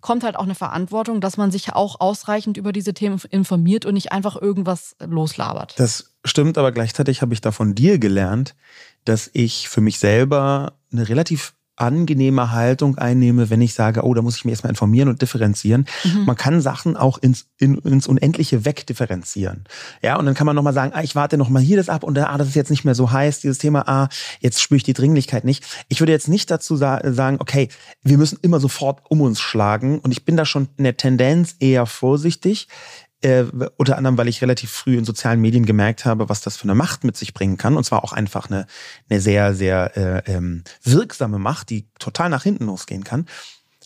kommt halt auch eine Verantwortung, dass man sich auch ausreichend über diese Themen informiert und nicht einfach irgendwas loslabert. Das stimmt, aber gleichzeitig habe ich da von dir gelernt, dass ich für mich selber eine relativ angenehme Haltung einnehme, wenn ich sage, oh, da muss ich mich erstmal informieren und differenzieren. Mhm. Man kann Sachen auch ins, in, ins Unendliche wegdifferenzieren. Ja, und dann kann man nochmal sagen, ah, ich warte nochmal hier das ab und ah, das ist jetzt nicht mehr so heiß, dieses Thema, ah, jetzt spüre ich die Dringlichkeit nicht. Ich würde jetzt nicht dazu sa sagen, okay, wir müssen immer sofort um uns schlagen und ich bin da schon in der Tendenz eher vorsichtig. Äh, unter anderem, weil ich relativ früh in sozialen Medien gemerkt habe, was das für eine Macht mit sich bringen kann. Und zwar auch einfach eine, eine sehr, sehr äh, ähm, wirksame Macht, die total nach hinten losgehen kann.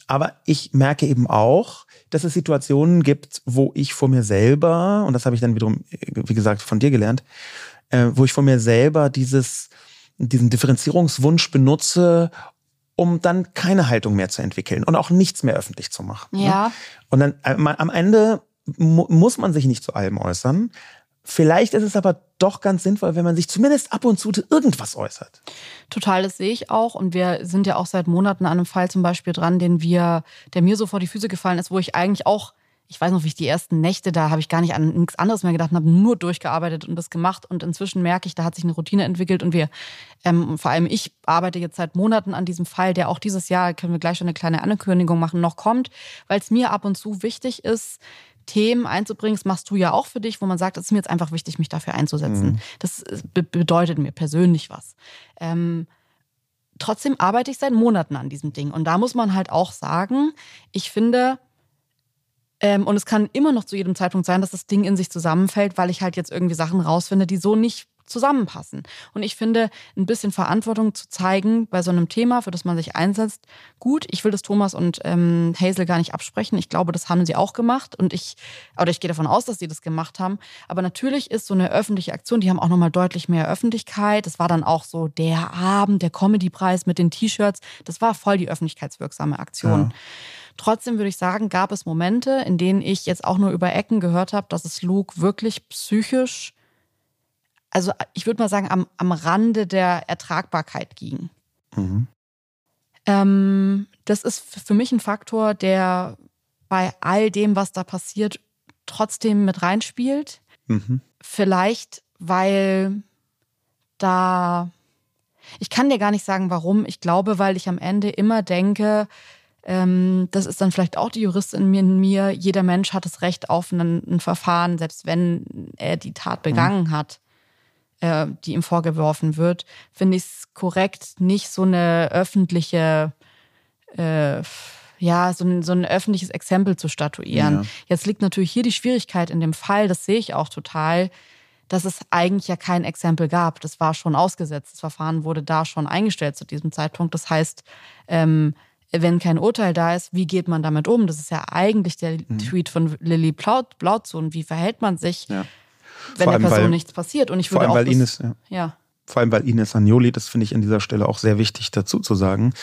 Aber ich merke eben auch, dass es Situationen gibt, wo ich vor mir selber, und das habe ich dann wiederum, wie gesagt, von dir gelernt, äh, wo ich vor mir selber dieses, diesen Differenzierungswunsch benutze, um dann keine Haltung mehr zu entwickeln und auch nichts mehr öffentlich zu machen. Ja. Und dann äh, am Ende muss man sich nicht zu allem äußern. Vielleicht ist es aber doch ganz sinnvoll, wenn man sich zumindest ab und zu irgendwas äußert. Total, das sehe ich auch. Und wir sind ja auch seit Monaten an einem Fall zum Beispiel dran, den wir, der mir so vor die Füße gefallen ist, wo ich eigentlich auch ich weiß noch, wie ich die ersten Nächte, da habe ich gar nicht an nichts anderes mehr gedacht und habe nur durchgearbeitet und das gemacht. Und inzwischen merke ich, da hat sich eine Routine entwickelt und wir, ähm, vor allem ich arbeite jetzt seit Monaten an diesem Fall, der auch dieses Jahr, können wir gleich schon eine kleine Ankündigung machen, noch kommt, weil es mir ab und zu wichtig ist, Themen einzubringen. Das machst du ja auch für dich, wo man sagt, es ist mir jetzt einfach wichtig, mich dafür einzusetzen. Mhm. Das äh, be bedeutet mir persönlich was. Ähm, trotzdem arbeite ich seit Monaten an diesem Ding. Und da muss man halt auch sagen, ich finde, ähm, und es kann immer noch zu jedem Zeitpunkt sein, dass das Ding in sich zusammenfällt, weil ich halt jetzt irgendwie Sachen rausfinde, die so nicht zusammenpassen. Und ich finde, ein bisschen Verantwortung zu zeigen bei so einem Thema, für das man sich einsetzt, gut. Ich will das Thomas und ähm, Hazel gar nicht absprechen. Ich glaube, das haben sie auch gemacht und ich, oder ich gehe davon aus, dass sie das gemacht haben. Aber natürlich ist so eine öffentliche Aktion, die haben auch nochmal deutlich mehr Öffentlichkeit. Das war dann auch so der Abend, der Comedy-Preis mit den T-Shirts. Das war voll die öffentlichkeitswirksame Aktion. Ja. Trotzdem würde ich sagen, gab es Momente, in denen ich jetzt auch nur über Ecken gehört habe, dass es Luke wirklich psychisch, also ich würde mal sagen, am, am Rande der Ertragbarkeit ging. Mhm. Ähm, das ist für mich ein Faktor, der bei all dem, was da passiert, trotzdem mit reinspielt. Mhm. Vielleicht, weil da, ich kann dir gar nicht sagen, warum. Ich glaube, weil ich am Ende immer denke, ähm, das ist dann vielleicht auch die Juristin in mir, jeder Mensch hat das Recht auf ein, ein Verfahren, selbst wenn er die Tat mhm. begangen mhm. hat, äh, die ihm vorgeworfen wird, finde ich es korrekt, nicht so eine öffentliche, äh, ja, so ein, so ein öffentliches Exempel zu statuieren. Ja. Jetzt liegt natürlich hier die Schwierigkeit in dem Fall, das sehe ich auch total, dass es eigentlich ja kein Exempel gab. Das war schon ausgesetzt. Das Verfahren wurde da schon eingestellt zu diesem Zeitpunkt. Das heißt, ähm, wenn kein Urteil da ist, wie geht man damit um? Das ist ja eigentlich der mhm. Tweet von Lilly Blautzun. Wie verhält man sich, ja. Wenn der Person weil, nichts passiert? Und ich würde vor allem, auch weil Ines, ja. ja. Vor allem, weil Ines Agnoli, das finde ich an dieser Stelle auch sehr wichtig dazu zu sagen,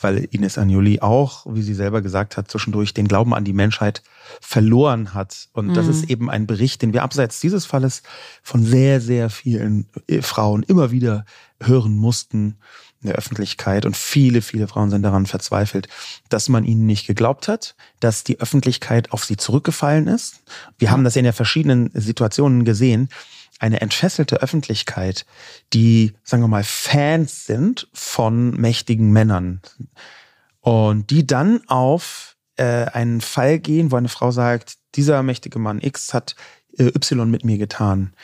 weil Ines Agnoli auch, wie sie selber gesagt hat, zwischendurch den Glauben an die Menschheit verloren hat. Und mhm. das ist eben ein Bericht, den wir abseits dieses Falles von sehr, sehr vielen Frauen immer wieder hören mussten in der Öffentlichkeit und viele, viele Frauen sind daran verzweifelt, dass man ihnen nicht geglaubt hat, dass die Öffentlichkeit auf sie zurückgefallen ist. Wir haben das in ja verschiedenen Situationen gesehen. Eine entfesselte Öffentlichkeit, die, sagen wir mal, Fans sind von mächtigen Männern und die dann auf äh, einen Fall gehen, wo eine Frau sagt, dieser mächtige Mann X hat äh, Y mit mir getan.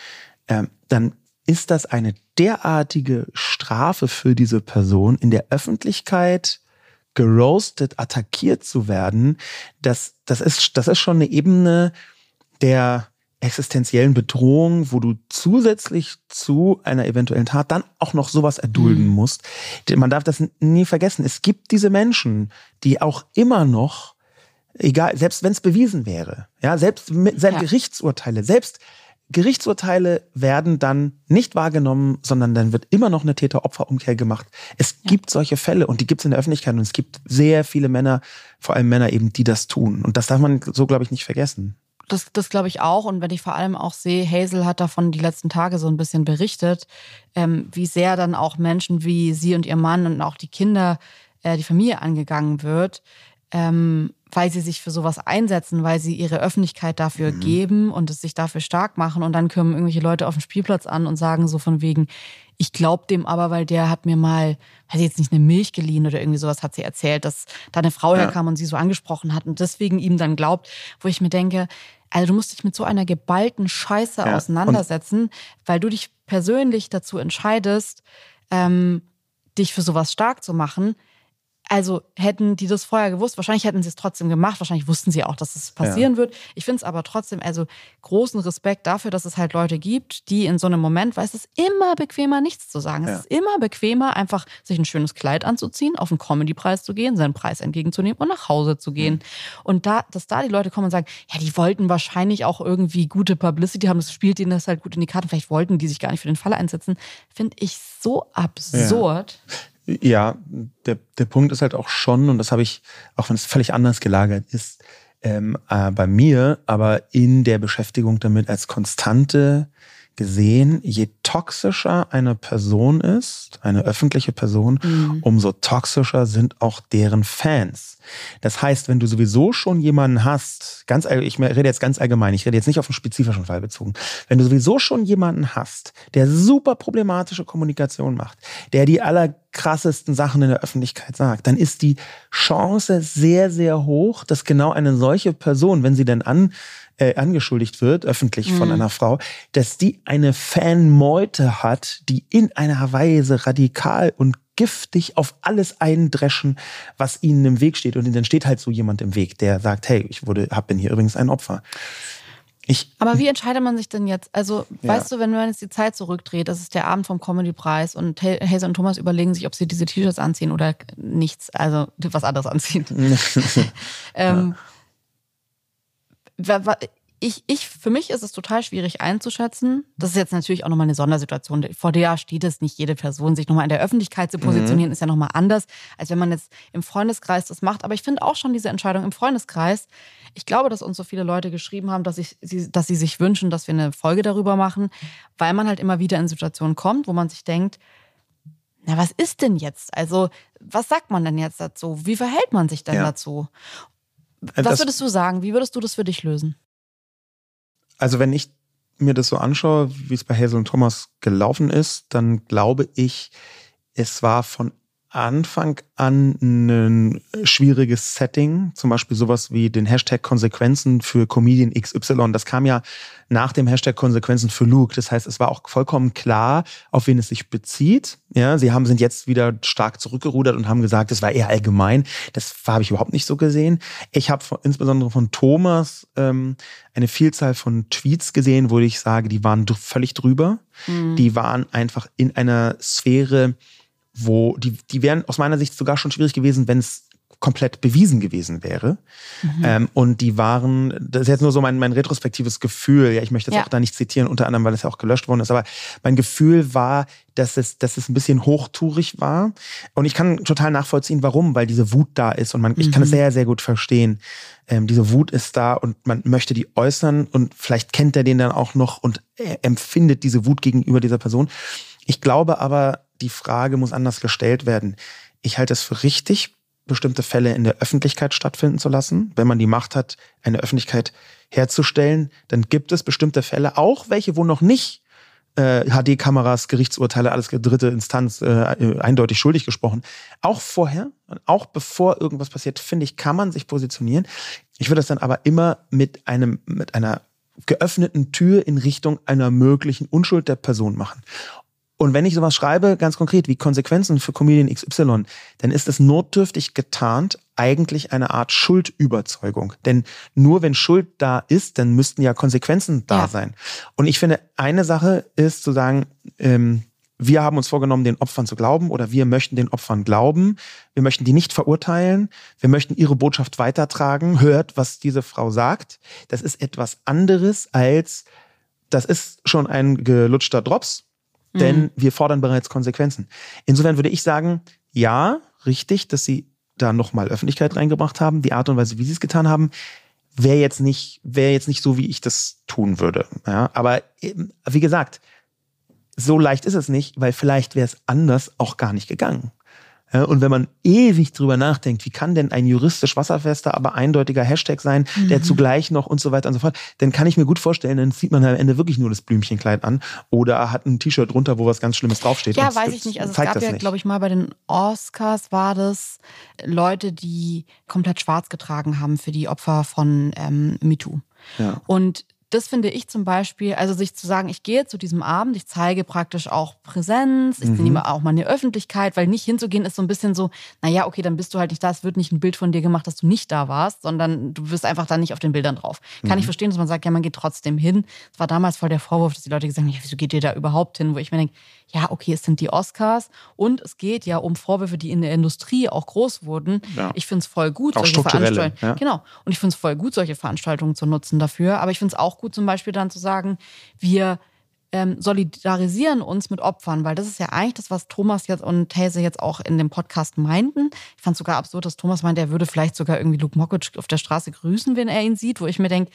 Ähm, dann ist das eine derartige Strafe für diese Person, in der Öffentlichkeit geroastet, attackiert zu werden, dass das ist, das ist schon eine Ebene der existenziellen Bedrohung, wo du zusätzlich zu einer eventuellen Tat dann auch noch sowas erdulden mhm. musst. Man darf das nie vergessen. Es gibt diese Menschen, die auch immer noch, egal, selbst wenn es bewiesen wäre, ja, selbst mit seinen ja. Gerichtsurteile, selbst Gerichtsurteile werden dann nicht wahrgenommen, sondern dann wird immer noch eine Täter-Opfer-Umkehr gemacht. Es ja. gibt solche Fälle und die gibt es in der Öffentlichkeit und es gibt sehr viele Männer, vor allem Männer eben, die das tun. Und das darf man so, glaube ich, nicht vergessen. Das, das glaube ich auch. Und wenn ich vor allem auch sehe, Hazel hat davon die letzten Tage so ein bisschen berichtet, ähm, wie sehr dann auch Menschen wie sie und ihr Mann und auch die Kinder, äh, die Familie angegangen wird. Ähm, weil sie sich für sowas einsetzen, weil sie ihre Öffentlichkeit dafür mhm. geben und es sich dafür stark machen. Und dann kommen irgendwelche Leute auf dem Spielplatz an und sagen so von wegen, ich glaube dem aber, weil der hat mir mal, weiß ich jetzt nicht, eine Milch geliehen oder irgendwie sowas hat sie erzählt, dass da eine Frau ja. herkam und sie so angesprochen hat und deswegen ihm dann glaubt, wo ich mir denke, also du musst dich mit so einer geballten Scheiße ja. auseinandersetzen, und weil du dich persönlich dazu entscheidest, ähm, dich für sowas stark zu machen. Also hätten die das vorher gewusst, wahrscheinlich hätten sie es trotzdem gemacht, wahrscheinlich wussten sie auch, dass es passieren ja. wird. Ich finde es aber trotzdem, also großen Respekt dafür, dass es halt Leute gibt, die in so einem Moment, weil es ist immer bequemer, nichts zu sagen. Ja. Es ist immer bequemer, einfach sich ein schönes Kleid anzuziehen, auf einen Comedy-Preis zu gehen, seinen Preis entgegenzunehmen und nach Hause zu gehen. Mhm. Und da, dass da die Leute kommen und sagen, ja, die wollten wahrscheinlich auch irgendwie gute Publicity haben, das spielt ihnen das halt gut in die Karten, vielleicht wollten die sich gar nicht für den Fall einsetzen, finde ich so absurd. Ja. Ja, der, der Punkt ist halt auch schon, und das habe ich, auch wenn es völlig anders gelagert ist, ähm, äh, bei mir, aber in der Beschäftigung damit als konstante gesehen, je toxischer eine Person ist, eine öffentliche Person, mhm. umso toxischer sind auch deren Fans. Das heißt, wenn du sowieso schon jemanden hast, ganz ich rede jetzt ganz allgemein, ich rede jetzt nicht auf einen spezifischen Fall bezogen, wenn du sowieso schon jemanden hast, der super problematische Kommunikation macht, der die allerkrassesten Sachen in der Öffentlichkeit sagt, dann ist die Chance sehr, sehr hoch, dass genau eine solche Person, wenn sie denn an äh, angeschuldigt wird, öffentlich mhm. von einer Frau, dass die eine Fanmeute hat, die in einer Weise radikal und giftig auf alles eindreschen, was ihnen im Weg steht. Und dann steht halt so jemand im Weg, der sagt, hey, ich wurde, hab, bin hier übrigens ein Opfer. Ich, Aber wie entscheidet man sich denn jetzt? Also, ja. weißt du, wenn man jetzt die Zeit zurückdreht, das ist der Abend vom Comedy-Preis und Hazel und Thomas überlegen sich, ob sie diese T-Shirts anziehen oder nichts, also was anderes anziehen. ähm, ja ich, ich, für mich ist es total schwierig einzuschätzen. Das ist jetzt natürlich auch nochmal eine Sondersituation. Vor der steht es nicht jede Person, sich nochmal in der Öffentlichkeit zu positionieren, mhm. ist ja nochmal anders, als wenn man jetzt im Freundeskreis das macht. Aber ich finde auch schon diese Entscheidung im Freundeskreis. Ich glaube, dass uns so viele Leute geschrieben haben, dass, ich, dass sie sich wünschen, dass wir eine Folge darüber machen, weil man halt immer wieder in Situationen kommt, wo man sich denkt, na, was ist denn jetzt? Also, was sagt man denn jetzt dazu? Wie verhält man sich denn ja. dazu? Äh, Was würdest du sagen? Wie würdest du das für dich lösen? Also wenn ich mir das so anschaue, wie es bei Hazel und Thomas gelaufen ist, dann glaube ich, es war von Anfang an ein schwieriges Setting, zum Beispiel sowas wie den Hashtag Konsequenzen für Comedian XY. Das kam ja nach dem Hashtag Konsequenzen für Luke. Das heißt, es war auch vollkommen klar, auf wen es sich bezieht. Ja, sie haben sind jetzt wieder stark zurückgerudert und haben gesagt, es war eher allgemein. Das habe ich überhaupt nicht so gesehen. Ich habe insbesondere von Thomas ähm, eine Vielzahl von Tweets gesehen, wo ich sage, die waren völlig drüber. Mhm. Die waren einfach in einer Sphäre, wo die, die wären aus meiner Sicht sogar schon schwierig gewesen, wenn es komplett bewiesen gewesen wäre. Mhm. Ähm, und die waren, das ist jetzt nur so mein, mein retrospektives Gefühl, ja, ich möchte das ja. auch da nicht zitieren, unter anderem, weil es ja auch gelöscht worden ist, aber mein Gefühl war, dass es, dass es ein bisschen hochtourig war. Und ich kann total nachvollziehen, warum, weil diese Wut da ist und man, mhm. ich kann es mhm. sehr, sehr gut verstehen. Ähm, diese Wut ist da und man möchte die äußern und vielleicht kennt er den dann auch noch und empfindet diese Wut gegenüber dieser Person. Ich glaube aber, die Frage muss anders gestellt werden. Ich halte es für richtig, bestimmte Fälle in der Öffentlichkeit stattfinden zu lassen. Wenn man die Macht hat, eine Öffentlichkeit herzustellen, dann gibt es bestimmte Fälle, auch welche, wo noch nicht äh, HD-Kameras, Gerichtsurteile, alles dritte Instanz äh, eindeutig schuldig gesprochen. Auch vorher, auch bevor irgendwas passiert, finde ich, kann man sich positionieren. Ich würde das dann aber immer mit einem, mit einer geöffneten Tür in Richtung einer möglichen Unschuld der Person machen. Und wenn ich sowas schreibe, ganz konkret wie Konsequenzen für Comedian XY, dann ist es notdürftig getarnt eigentlich eine Art Schuldüberzeugung. Denn nur wenn Schuld da ist, dann müssten ja Konsequenzen da ja. sein. Und ich finde, eine Sache ist zu sagen, ähm, wir haben uns vorgenommen, den Opfern zu glauben oder wir möchten den Opfern glauben. Wir möchten die nicht verurteilen. Wir möchten ihre Botschaft weitertragen. Hört, was diese Frau sagt. Das ist etwas anderes als, das ist schon ein gelutschter Drops denn mhm. wir fordern bereits Konsequenzen. Insofern würde ich sagen, ja, richtig, dass sie da nochmal Öffentlichkeit reingebracht haben. Die Art und Weise, wie sie es getan haben, wäre jetzt nicht, wäre jetzt nicht so, wie ich das tun würde. Ja, aber wie gesagt, so leicht ist es nicht, weil vielleicht wäre es anders auch gar nicht gegangen. Und wenn man ewig drüber nachdenkt, wie kann denn ein juristisch wasserfester, aber eindeutiger Hashtag sein, mhm. der zugleich noch und so weiter und so fort, dann kann ich mir gut vorstellen, dann zieht man am Ende wirklich nur das Blümchenkleid an oder hat ein T-Shirt drunter, wo was ganz Schlimmes draufsteht. Ja, weiß ich nicht. Also es gab ja, glaube ich, mal bei den Oscars war das Leute, die komplett schwarz getragen haben für die Opfer von ähm, MeToo. Ja. Und das finde ich zum Beispiel, also sich zu sagen, ich gehe zu diesem Abend, ich zeige praktisch auch Präsenz, ich mhm. nehme auch mal eine Öffentlichkeit, weil nicht hinzugehen ist so ein bisschen so, naja, okay, dann bist du halt nicht da, es wird nicht ein Bild von dir gemacht, dass du nicht da warst, sondern du wirst einfach dann nicht auf den Bildern drauf. Kann mhm. ich verstehen, dass man sagt, ja, man geht trotzdem hin. Es war damals voll der Vorwurf, dass die Leute gesagt haben, ja, wieso geht ihr da überhaupt hin? Wo ich mir denke, ja, okay, es sind die Oscars und es geht ja um Vorwürfe, die in der Industrie auch groß wurden. Ja. Ich finde es voll gut, auch solche Veranstaltungen. Ja. Genau. Und ich finde es voll gut, solche Veranstaltungen zu nutzen dafür. Aber ich finde es auch gut, zum Beispiel dann zu sagen, wir ähm, solidarisieren uns mit Opfern, weil das ist ja eigentlich das, was Thomas jetzt und These jetzt auch in dem Podcast meinten. Ich fand es sogar absurd, dass Thomas meinte, er würde vielleicht sogar irgendwie Luke Mockridge auf der Straße grüßen, wenn er ihn sieht, wo ich mir denke,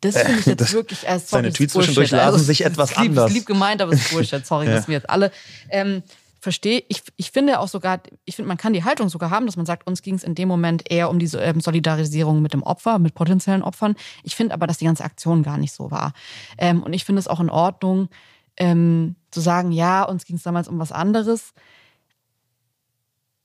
das finde ich jetzt das, wirklich als äh, Seine Tweets zwischendurch lasen also, sich etwas lieb, anders. Lieb gemeint, aber es ist Bullshit. Sorry, ja. dass wir jetzt alle. Ähm, verstehe, ich, ich finde auch sogar, ich finde, man kann die Haltung sogar haben, dass man sagt, uns ging es in dem Moment eher um diese ähm, Solidarisierung mit dem Opfer, mit potenziellen Opfern. Ich finde aber, dass die ganze Aktion gar nicht so war. Ähm, und ich finde es auch in Ordnung, ähm, zu sagen, ja, uns ging es damals um was anderes.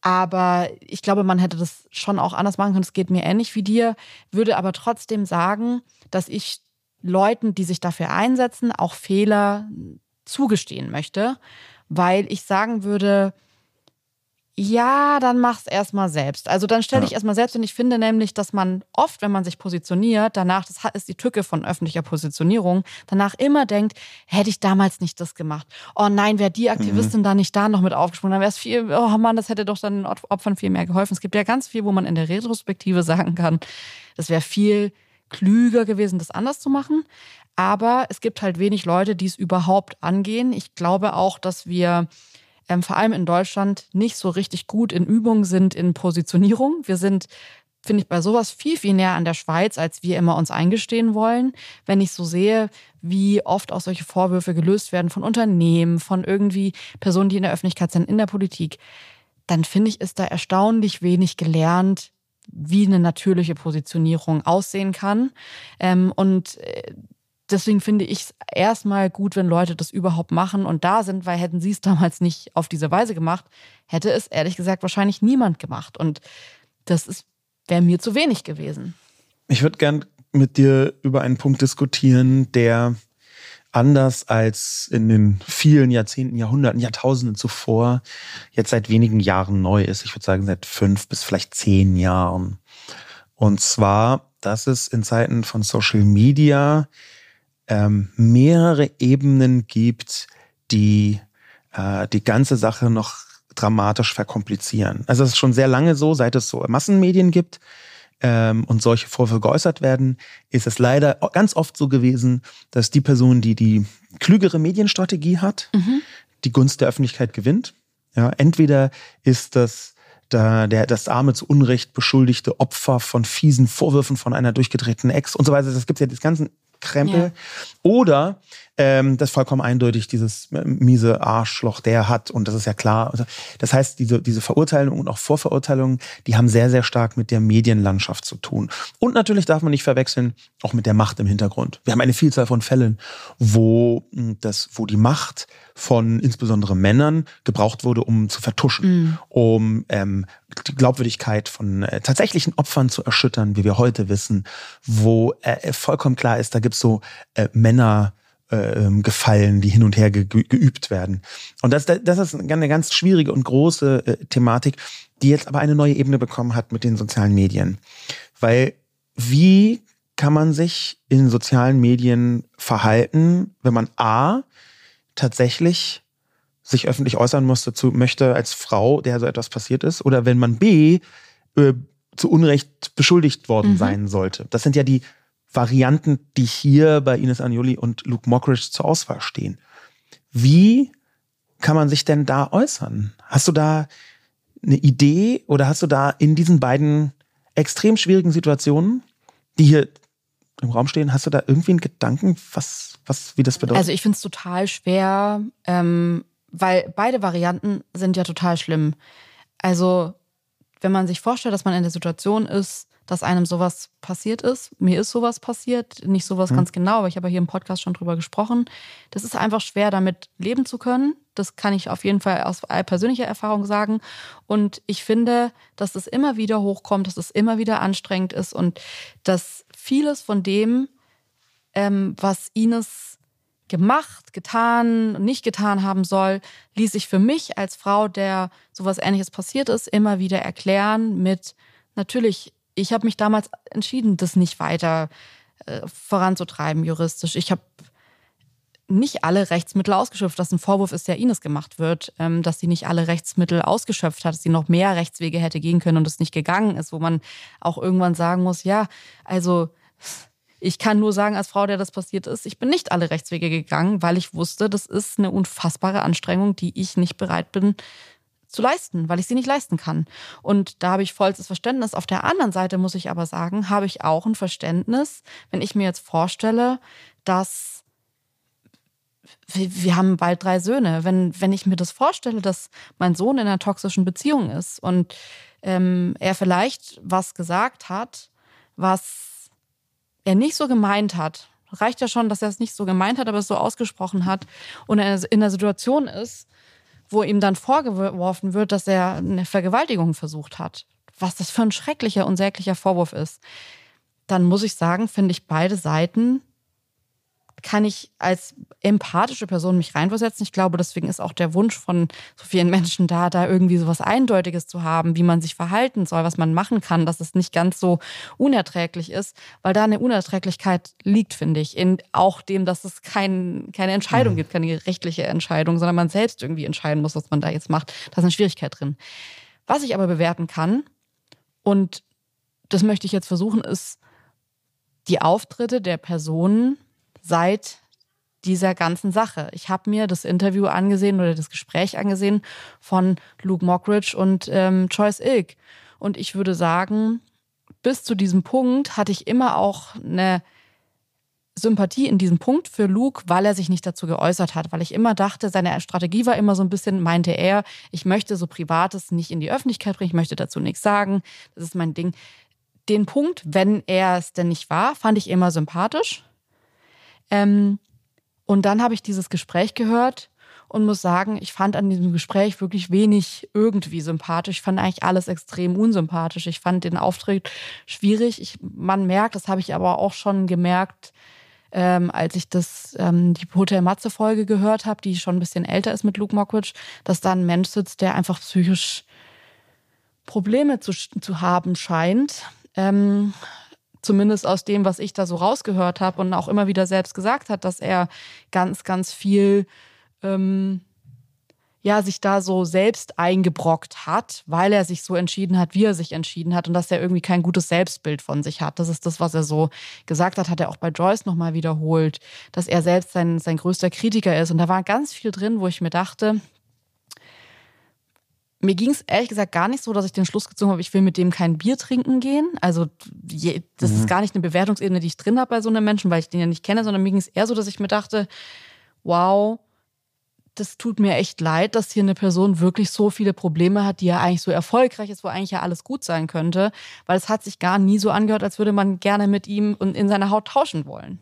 Aber ich glaube, man hätte das schon auch anders machen können. Es geht mir ähnlich wie dir, würde aber trotzdem sagen, dass ich Leuten, die sich dafür einsetzen, auch Fehler zugestehen möchte, weil ich sagen würde, ja, dann mach's erstmal selbst. Also dann stelle ich ja. erstmal selbst und ich finde nämlich, dass man oft, wenn man sich positioniert, danach, das ist die Tücke von öffentlicher Positionierung, danach immer denkt, hätte ich damals nicht das gemacht. Oh nein, wäre die Aktivistin mhm. da nicht da noch mit aufgesprungen, dann wäre es viel, oh Mann, das hätte doch dann den Opfern viel mehr geholfen. Es gibt ja ganz viel, wo man in der Retrospektive sagen kann, das wäre viel klüger gewesen, das anders zu machen. Aber es gibt halt wenig Leute, die es überhaupt angehen. Ich glaube auch, dass wir ähm, vor allem in Deutschland nicht so richtig gut in Übung sind in Positionierung. Wir sind finde ich bei sowas viel, viel näher an der Schweiz, als wir immer uns eingestehen wollen. Wenn ich so sehe, wie oft auch solche Vorwürfe gelöst werden von Unternehmen, von irgendwie Personen, die in der Öffentlichkeit sind, in der Politik, dann finde ich, ist da erstaunlich wenig gelernt, wie eine natürliche Positionierung aussehen kann. Ähm, und äh, deswegen finde ich es erstmal gut, wenn Leute das überhaupt machen und da sind, weil hätten sie es damals nicht auf diese Weise gemacht, hätte es ehrlich gesagt wahrscheinlich niemand gemacht. Und das wäre mir zu wenig gewesen. Ich würde gern mit dir über einen Punkt diskutieren, der anders als in den vielen Jahrzehnten, Jahrhunderten, Jahrtausenden zuvor jetzt seit wenigen Jahren neu ist. Ich würde sagen seit fünf bis vielleicht zehn Jahren. Und zwar, dass es in Zeiten von Social Media ähm, mehrere Ebenen gibt, die äh, die ganze Sache noch dramatisch verkomplizieren. Also es ist schon sehr lange so, seit es so Massenmedien gibt ähm, und solche Vorwürfe geäußert werden, ist es leider ganz oft so gewesen, dass die Person, die die klügere Medienstrategie hat, mhm. die Gunst der Öffentlichkeit gewinnt. Ja, entweder ist das da der, das arme zu Unrecht beschuldigte Opfer von fiesen Vorwürfen von einer durchgedrehten Ex und so weiter. Das gibt ja das ganzen Krempel. Ja. Oder ähm, das vollkommen eindeutig dieses äh, miese Arschloch, der hat, und das ist ja klar. Also, das heißt, diese, diese Verurteilung und auch Vorverurteilungen, die haben sehr, sehr stark mit der Medienlandschaft zu tun. Und natürlich darf man nicht verwechseln, auch mit der Macht im Hintergrund. Wir haben eine Vielzahl von Fällen, wo, hm, das, wo die Macht von insbesondere Männern gebraucht wurde, um zu vertuschen, mhm. um ähm, die Glaubwürdigkeit von äh, tatsächlichen Opfern zu erschüttern, wie wir heute wissen, wo äh, vollkommen klar ist, da gibt's so äh, Männer, äh, Gefallen, die hin und her ge geübt werden. Und das, das ist eine ganz schwierige und große äh, Thematik, die jetzt aber eine neue Ebene bekommen hat mit den sozialen Medien. Weil wie kann man sich in sozialen Medien verhalten, wenn man A tatsächlich sich öffentlich äußern muss dazu möchte als Frau, der so etwas passiert ist, oder wenn man B äh, zu Unrecht beschuldigt worden mhm. sein sollte. Das sind ja die Varianten, die hier bei Ines Agnoli und Luke Mockridge zur Auswahl stehen. Wie kann man sich denn da äußern? Hast du da eine Idee oder hast du da in diesen beiden extrem schwierigen Situationen, die hier im Raum stehen, hast du da irgendwie einen Gedanken, was, was, wie das bedeutet? Also ich finde es total schwer, ähm, weil beide Varianten sind ja total schlimm. Also wenn man sich vorstellt, dass man in der Situation ist, dass einem sowas passiert ist. Mir ist sowas passiert, nicht sowas mhm. ganz genau, aber ich habe ja hier im Podcast schon drüber gesprochen. Das ist einfach schwer, damit leben zu können. Das kann ich auf jeden Fall aus persönlicher Erfahrung sagen. Und ich finde, dass das immer wieder hochkommt, dass es immer wieder anstrengend ist und dass vieles von dem, ähm, was Ines gemacht, getan, nicht getan haben soll, ließ sich für mich als Frau, der sowas ähnliches passiert ist, immer wieder erklären mit, natürlich ich habe mich damals entschieden, das nicht weiter äh, voranzutreiben juristisch. Ich habe nicht alle Rechtsmittel ausgeschöpft, dass ein Vorwurf ist, der Ines gemacht wird, ähm, dass sie nicht alle Rechtsmittel ausgeschöpft hat, dass sie noch mehr Rechtswege hätte gehen können und es nicht gegangen ist, wo man auch irgendwann sagen muss, ja, also Ich kann nur sagen, als Frau, der das passiert ist, ich bin nicht alle Rechtswege gegangen, weil ich wusste, das ist eine unfassbare Anstrengung, die ich nicht bereit bin zu leisten, weil ich sie nicht leisten kann. Und da habe ich vollstes Verständnis. Auf der anderen Seite muss ich aber sagen, habe ich auch ein Verständnis, wenn ich mir jetzt vorstelle, dass wir, wir haben bald drei Söhne. Wenn, wenn ich mir das vorstelle, dass mein Sohn in einer toxischen Beziehung ist und ähm, er vielleicht was gesagt hat, was er nicht so gemeint hat, reicht ja schon, dass er es nicht so gemeint hat, aber es so ausgesprochen hat und er in einer Situation ist, wo ihm dann vorgeworfen wird, dass er eine Vergewaltigung versucht hat. Was das für ein schrecklicher, unsäglicher Vorwurf ist. Dann muss ich sagen, finde ich beide Seiten kann ich als empathische Person mich reinversetzen. Ich glaube, deswegen ist auch der Wunsch von so vielen Menschen da, da irgendwie so was Eindeutiges zu haben, wie man sich verhalten soll, was man machen kann, dass es nicht ganz so unerträglich ist, weil da eine Unerträglichkeit liegt, finde ich, in auch dem, dass es kein, keine Entscheidung mhm. gibt, keine rechtliche Entscheidung, sondern man selbst irgendwie entscheiden muss, was man da jetzt macht. Da ist eine Schwierigkeit drin. Was ich aber bewerten kann, und das möchte ich jetzt versuchen, ist die Auftritte der Personen, seit dieser ganzen Sache. Ich habe mir das Interview angesehen oder das Gespräch angesehen von Luke Mockridge und ähm, Joyce Ilk. Und ich würde sagen, bis zu diesem Punkt hatte ich immer auch eine Sympathie in diesem Punkt für Luke, weil er sich nicht dazu geäußert hat, weil ich immer dachte, seine Strategie war immer so ein bisschen, meinte er, ich möchte so Privates nicht in die Öffentlichkeit bringen, ich möchte dazu nichts sagen, das ist mein Ding. Den Punkt, wenn er es denn nicht war, fand ich immer sympathisch. Ähm, und dann habe ich dieses Gespräch gehört und muss sagen, ich fand an diesem Gespräch wirklich wenig irgendwie sympathisch. Ich fand eigentlich alles extrem unsympathisch. Ich fand den Auftritt schwierig. Ich, man merkt, das habe ich aber auch schon gemerkt, ähm, als ich das ähm, die Hotel Matze Folge gehört habe, die schon ein bisschen älter ist mit Luke Mockridge, dass da ein Mensch sitzt, der einfach psychisch Probleme zu, zu haben scheint. Ähm, zumindest aus dem, was ich da so rausgehört habe und auch immer wieder selbst gesagt hat, dass er ganz, ganz viel ähm, ja, sich da so selbst eingebrockt hat, weil er sich so entschieden hat, wie er sich entschieden hat und dass er irgendwie kein gutes Selbstbild von sich hat. Das ist das, was er so gesagt hat, hat er auch bei Joyce nochmal wiederholt, dass er selbst sein, sein größter Kritiker ist. Und da war ganz viel drin, wo ich mir dachte, mir ging es ehrlich gesagt gar nicht so, dass ich den Schluss gezogen habe, ich will mit dem kein Bier trinken gehen. Also das mhm. ist gar nicht eine Bewertungsebene, die ich drin habe bei so einem Menschen, weil ich den ja nicht kenne, sondern mir ging es eher so, dass ich mir dachte, wow, das tut mir echt leid, dass hier eine Person wirklich so viele Probleme hat, die ja eigentlich so erfolgreich ist, wo eigentlich ja alles gut sein könnte, weil es hat sich gar nie so angehört, als würde man gerne mit ihm und in seiner Haut tauschen wollen.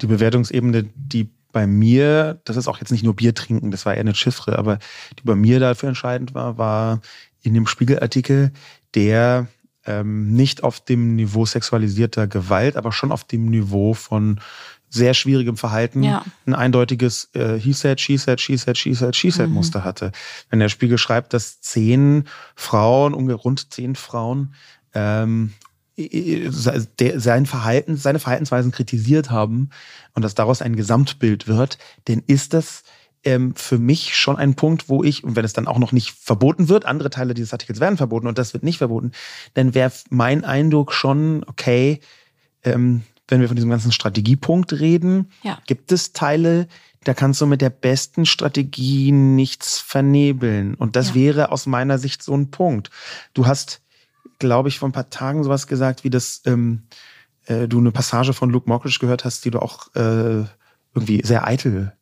Die Bewertungsebene, die bei mir, das ist auch jetzt nicht nur Bier trinken, das war eher eine Chiffre, aber die bei mir dafür entscheidend war, war in dem Spiegelartikel, der ähm, nicht auf dem Niveau sexualisierter Gewalt, aber schon auf dem Niveau von sehr schwierigem Verhalten ja. ein eindeutiges äh, He said, she said, she said, she said, she said mhm. Muster hatte. Wenn der Spiegel schreibt, dass zehn Frauen, ungefähr rund zehn Frauen ähm, sein Verhalten, seine Verhaltensweisen kritisiert haben und dass daraus ein Gesamtbild wird, dann ist das ähm, für mich schon ein Punkt, wo ich, und wenn es dann auch noch nicht verboten wird, andere Teile dieses Artikels werden verboten und das wird nicht verboten, dann wäre mein Eindruck schon, okay, ähm, wenn wir von diesem ganzen Strategiepunkt reden, ja. gibt es Teile, da kannst du mit der besten Strategie nichts vernebeln. Und das ja. wäre aus meiner Sicht so ein Punkt. Du hast glaube ich, vor ein paar Tagen sowas gesagt, wie das ähm, äh, du eine Passage von Luke Mockridge gehört hast, die du auch äh, irgendwie sehr eitel.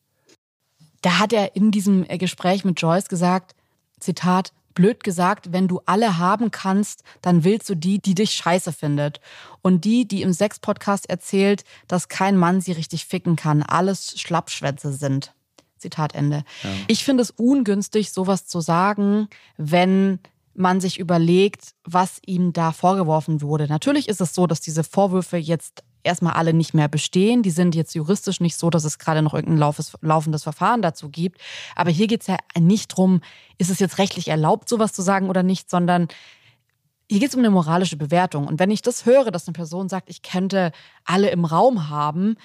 Da hat er in diesem äh, Gespräch mit Joyce gesagt, Zitat, blöd gesagt, wenn du alle haben kannst, dann willst du die, die dich scheiße findet. Und die, die im Sex-Podcast erzählt, dass kein Mann sie richtig ficken kann, alles Schlappschwätze sind. Zitat Ende. Ja. Ich finde es ungünstig, sowas zu sagen, wenn man sich überlegt, was ihm da vorgeworfen wurde. Natürlich ist es so, dass diese Vorwürfe jetzt erstmal alle nicht mehr bestehen. Die sind jetzt juristisch nicht so, dass es gerade noch irgendein laufendes Verfahren dazu gibt. Aber hier geht es ja nicht drum, ist es jetzt rechtlich erlaubt, sowas zu sagen oder nicht, sondern hier geht es um eine moralische Bewertung. Und wenn ich das höre, dass eine Person sagt, ich könnte alle im Raum haben,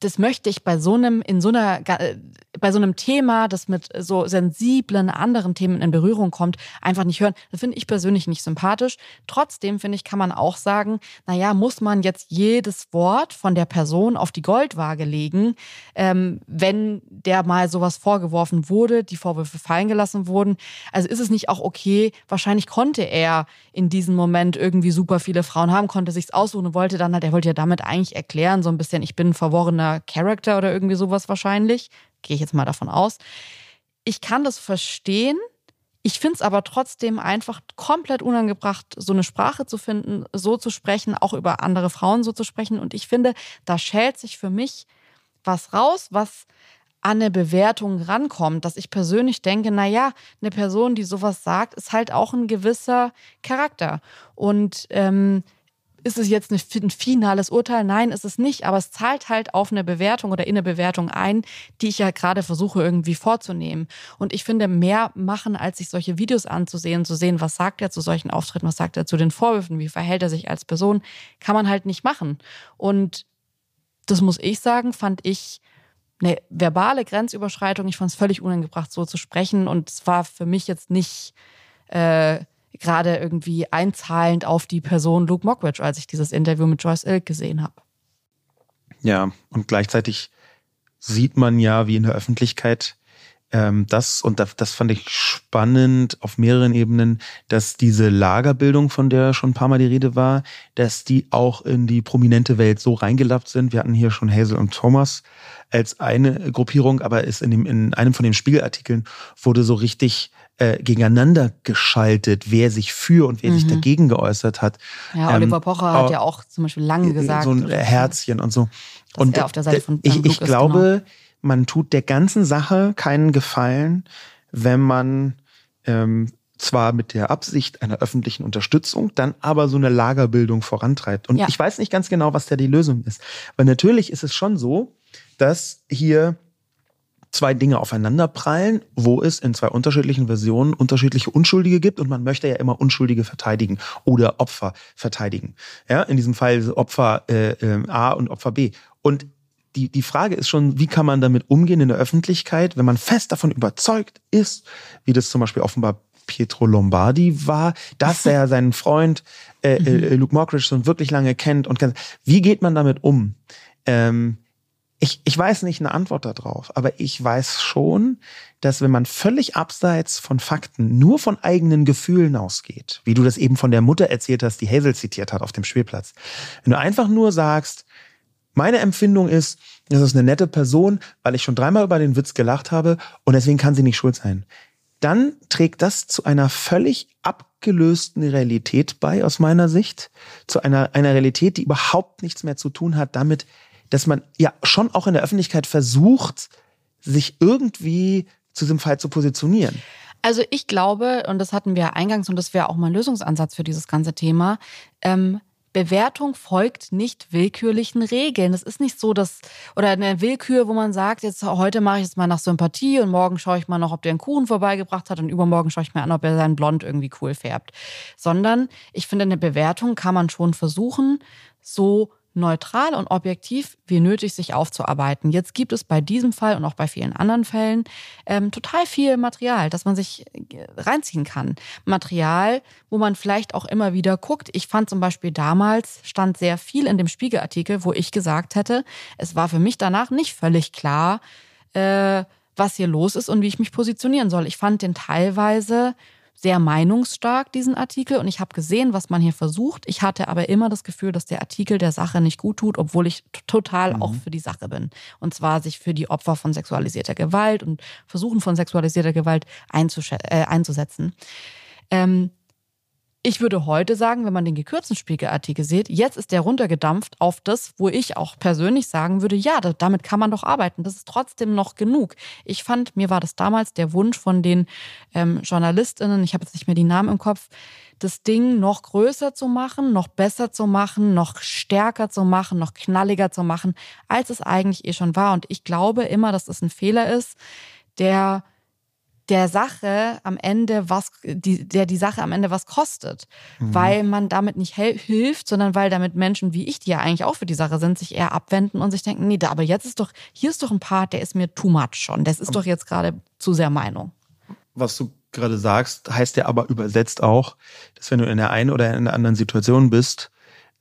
das möchte ich bei so einem, in so einer, äh, bei so einem Thema, das mit so sensiblen anderen Themen in Berührung kommt, einfach nicht hören. Das finde ich persönlich nicht sympathisch. Trotzdem finde ich, kann man auch sagen, naja, muss man jetzt jedes Wort von der Person auf die Goldwaage legen, ähm, wenn der mal sowas vorgeworfen wurde, die Vorwürfe fallen gelassen wurden. Also ist es nicht auch okay? Wahrscheinlich konnte er in diesem Moment irgendwie super viele Frauen haben, konnte sich's aussuchen und wollte dann halt, er wollte ja damit eigentlich erklären, so ein bisschen, ich bin ein verworrener Charakter oder irgendwie sowas wahrscheinlich. Gehe ich jetzt mal davon aus. Ich kann das verstehen. Ich finde es aber trotzdem einfach komplett unangebracht, so eine Sprache zu finden, so zu sprechen, auch über andere Frauen so zu sprechen. Und ich finde, da schält sich für mich was raus, was an eine Bewertung rankommt, dass ich persönlich denke, na ja, eine Person, die sowas sagt, ist halt auch ein gewisser Charakter. Und ähm, ist es jetzt ein finales Urteil? Nein, ist es nicht. Aber es zahlt halt auf eine Bewertung oder in eine Bewertung ein, die ich ja gerade versuche irgendwie vorzunehmen. Und ich finde, mehr machen, als sich solche Videos anzusehen, zu sehen, was sagt er zu solchen Auftritten, was sagt er zu den Vorwürfen, wie verhält er sich als Person, kann man halt nicht machen. Und das muss ich sagen, fand ich eine verbale Grenzüberschreitung. Ich fand es völlig unangebracht, so zu sprechen. Und es war für mich jetzt nicht äh, gerade irgendwie einzahlend auf die Person Luke Mockridge, als ich dieses Interview mit Joyce Ilk gesehen habe. Ja, und gleichzeitig sieht man ja, wie in der Öffentlichkeit ähm, das, und das, das fand ich spannend auf mehreren Ebenen, dass diese Lagerbildung, von der schon ein paar Mal die Rede war, dass die auch in die prominente Welt so reingelappt sind. Wir hatten hier schon Hazel und Thomas als eine Gruppierung, aber ist in, dem, in einem von den Spiegelartikeln wurde so richtig äh, gegeneinander geschaltet, wer sich für und wer mhm. sich dagegen geäußert hat. Ja, Oliver ähm, Pocher ähm, hat ja auch zum Beispiel lange gesagt. So ein Herzchen und so. Dass und er auf der Seite von ich, ich glaube, genau. man tut der ganzen Sache keinen Gefallen, wenn man ähm, zwar mit der Absicht einer öffentlichen Unterstützung, dann aber so eine Lagerbildung vorantreibt. Und ja. ich weiß nicht ganz genau, was da die Lösung ist. Weil natürlich ist es schon so, dass hier zwei Dinge aufeinanderprallen, wo es in zwei unterschiedlichen Versionen unterschiedliche Unschuldige gibt und man möchte ja immer Unschuldige verteidigen oder Opfer verteidigen. Ja, in diesem Fall Opfer äh, äh, A und Opfer B. Und die, die Frage ist schon, wie kann man damit umgehen in der Öffentlichkeit, wenn man fest davon überzeugt ist, wie das zum Beispiel offenbar Pietro Lombardi war, dass er seinen Freund äh, äh, mhm. Luke Mockridge schon wirklich lange kennt und kennt. Wie geht man damit um? Ähm, ich, ich weiß nicht eine Antwort darauf, aber ich weiß schon, dass wenn man völlig abseits von Fakten nur von eigenen Gefühlen ausgeht, wie du das eben von der Mutter erzählt hast, die Hazel zitiert hat auf dem Spielplatz, wenn du einfach nur sagst, meine Empfindung ist, das ist eine nette Person, weil ich schon dreimal über den Witz gelacht habe und deswegen kann sie nicht schuld sein. Dann trägt das zu einer völlig abgelösten Realität bei, aus meiner Sicht, zu einer, einer Realität, die überhaupt nichts mehr zu tun hat damit, dass man ja schon auch in der Öffentlichkeit versucht, sich irgendwie zu diesem Fall zu positionieren. Also ich glaube, und das hatten wir eingangs, und das wäre auch mal ein Lösungsansatz für dieses ganze Thema, ähm, Bewertung folgt nicht willkürlichen Regeln. Es ist nicht so, dass, oder eine Willkür, wo man sagt, jetzt heute mache ich es mal nach Sympathie und morgen schaue ich mal noch, ob der einen Kuchen vorbeigebracht hat und übermorgen schaue ich mir an, ob er seinen Blond irgendwie cool färbt. Sondern ich finde, eine Bewertung kann man schon versuchen, so neutral und objektiv wie nötig sich aufzuarbeiten. Jetzt gibt es bei diesem Fall und auch bei vielen anderen Fällen ähm, total viel Material, das man sich äh, reinziehen kann. Material, wo man vielleicht auch immer wieder guckt. Ich fand zum Beispiel damals stand sehr viel in dem Spiegelartikel, wo ich gesagt hätte, es war für mich danach nicht völlig klar, äh, was hier los ist und wie ich mich positionieren soll. Ich fand den teilweise sehr meinungsstark, diesen Artikel. Und ich habe gesehen, was man hier versucht. Ich hatte aber immer das Gefühl, dass der Artikel der Sache nicht gut tut, obwohl ich total mhm. auch für die Sache bin. Und zwar sich für die Opfer von sexualisierter Gewalt und Versuchen von sexualisierter Gewalt äh, einzusetzen. Ähm, ich würde heute sagen, wenn man den gekürzten Spiegelartikel sieht, jetzt ist der runtergedampft auf das, wo ich auch persönlich sagen würde, ja, damit kann man doch arbeiten. Das ist trotzdem noch genug. Ich fand, mir war das damals der Wunsch von den ähm, JournalistInnen, ich habe jetzt nicht mehr die Namen im Kopf, das Ding noch größer zu machen, noch besser zu machen, noch stärker zu machen, noch knalliger zu machen, als es eigentlich eh schon war. Und ich glaube immer, dass das ein Fehler ist, der der Sache am Ende was, die, der die Sache am Ende was kostet. Mhm. Weil man damit nicht hilft, sondern weil damit Menschen wie ich, die ja eigentlich auch für die Sache sind, sich eher abwenden und sich denken, nee, da, aber jetzt ist doch, hier ist doch ein Part, der ist mir too much schon. Das ist doch jetzt gerade zu sehr Meinung. Was du gerade sagst, heißt ja aber übersetzt auch, dass wenn du in der einen oder in der anderen Situation bist,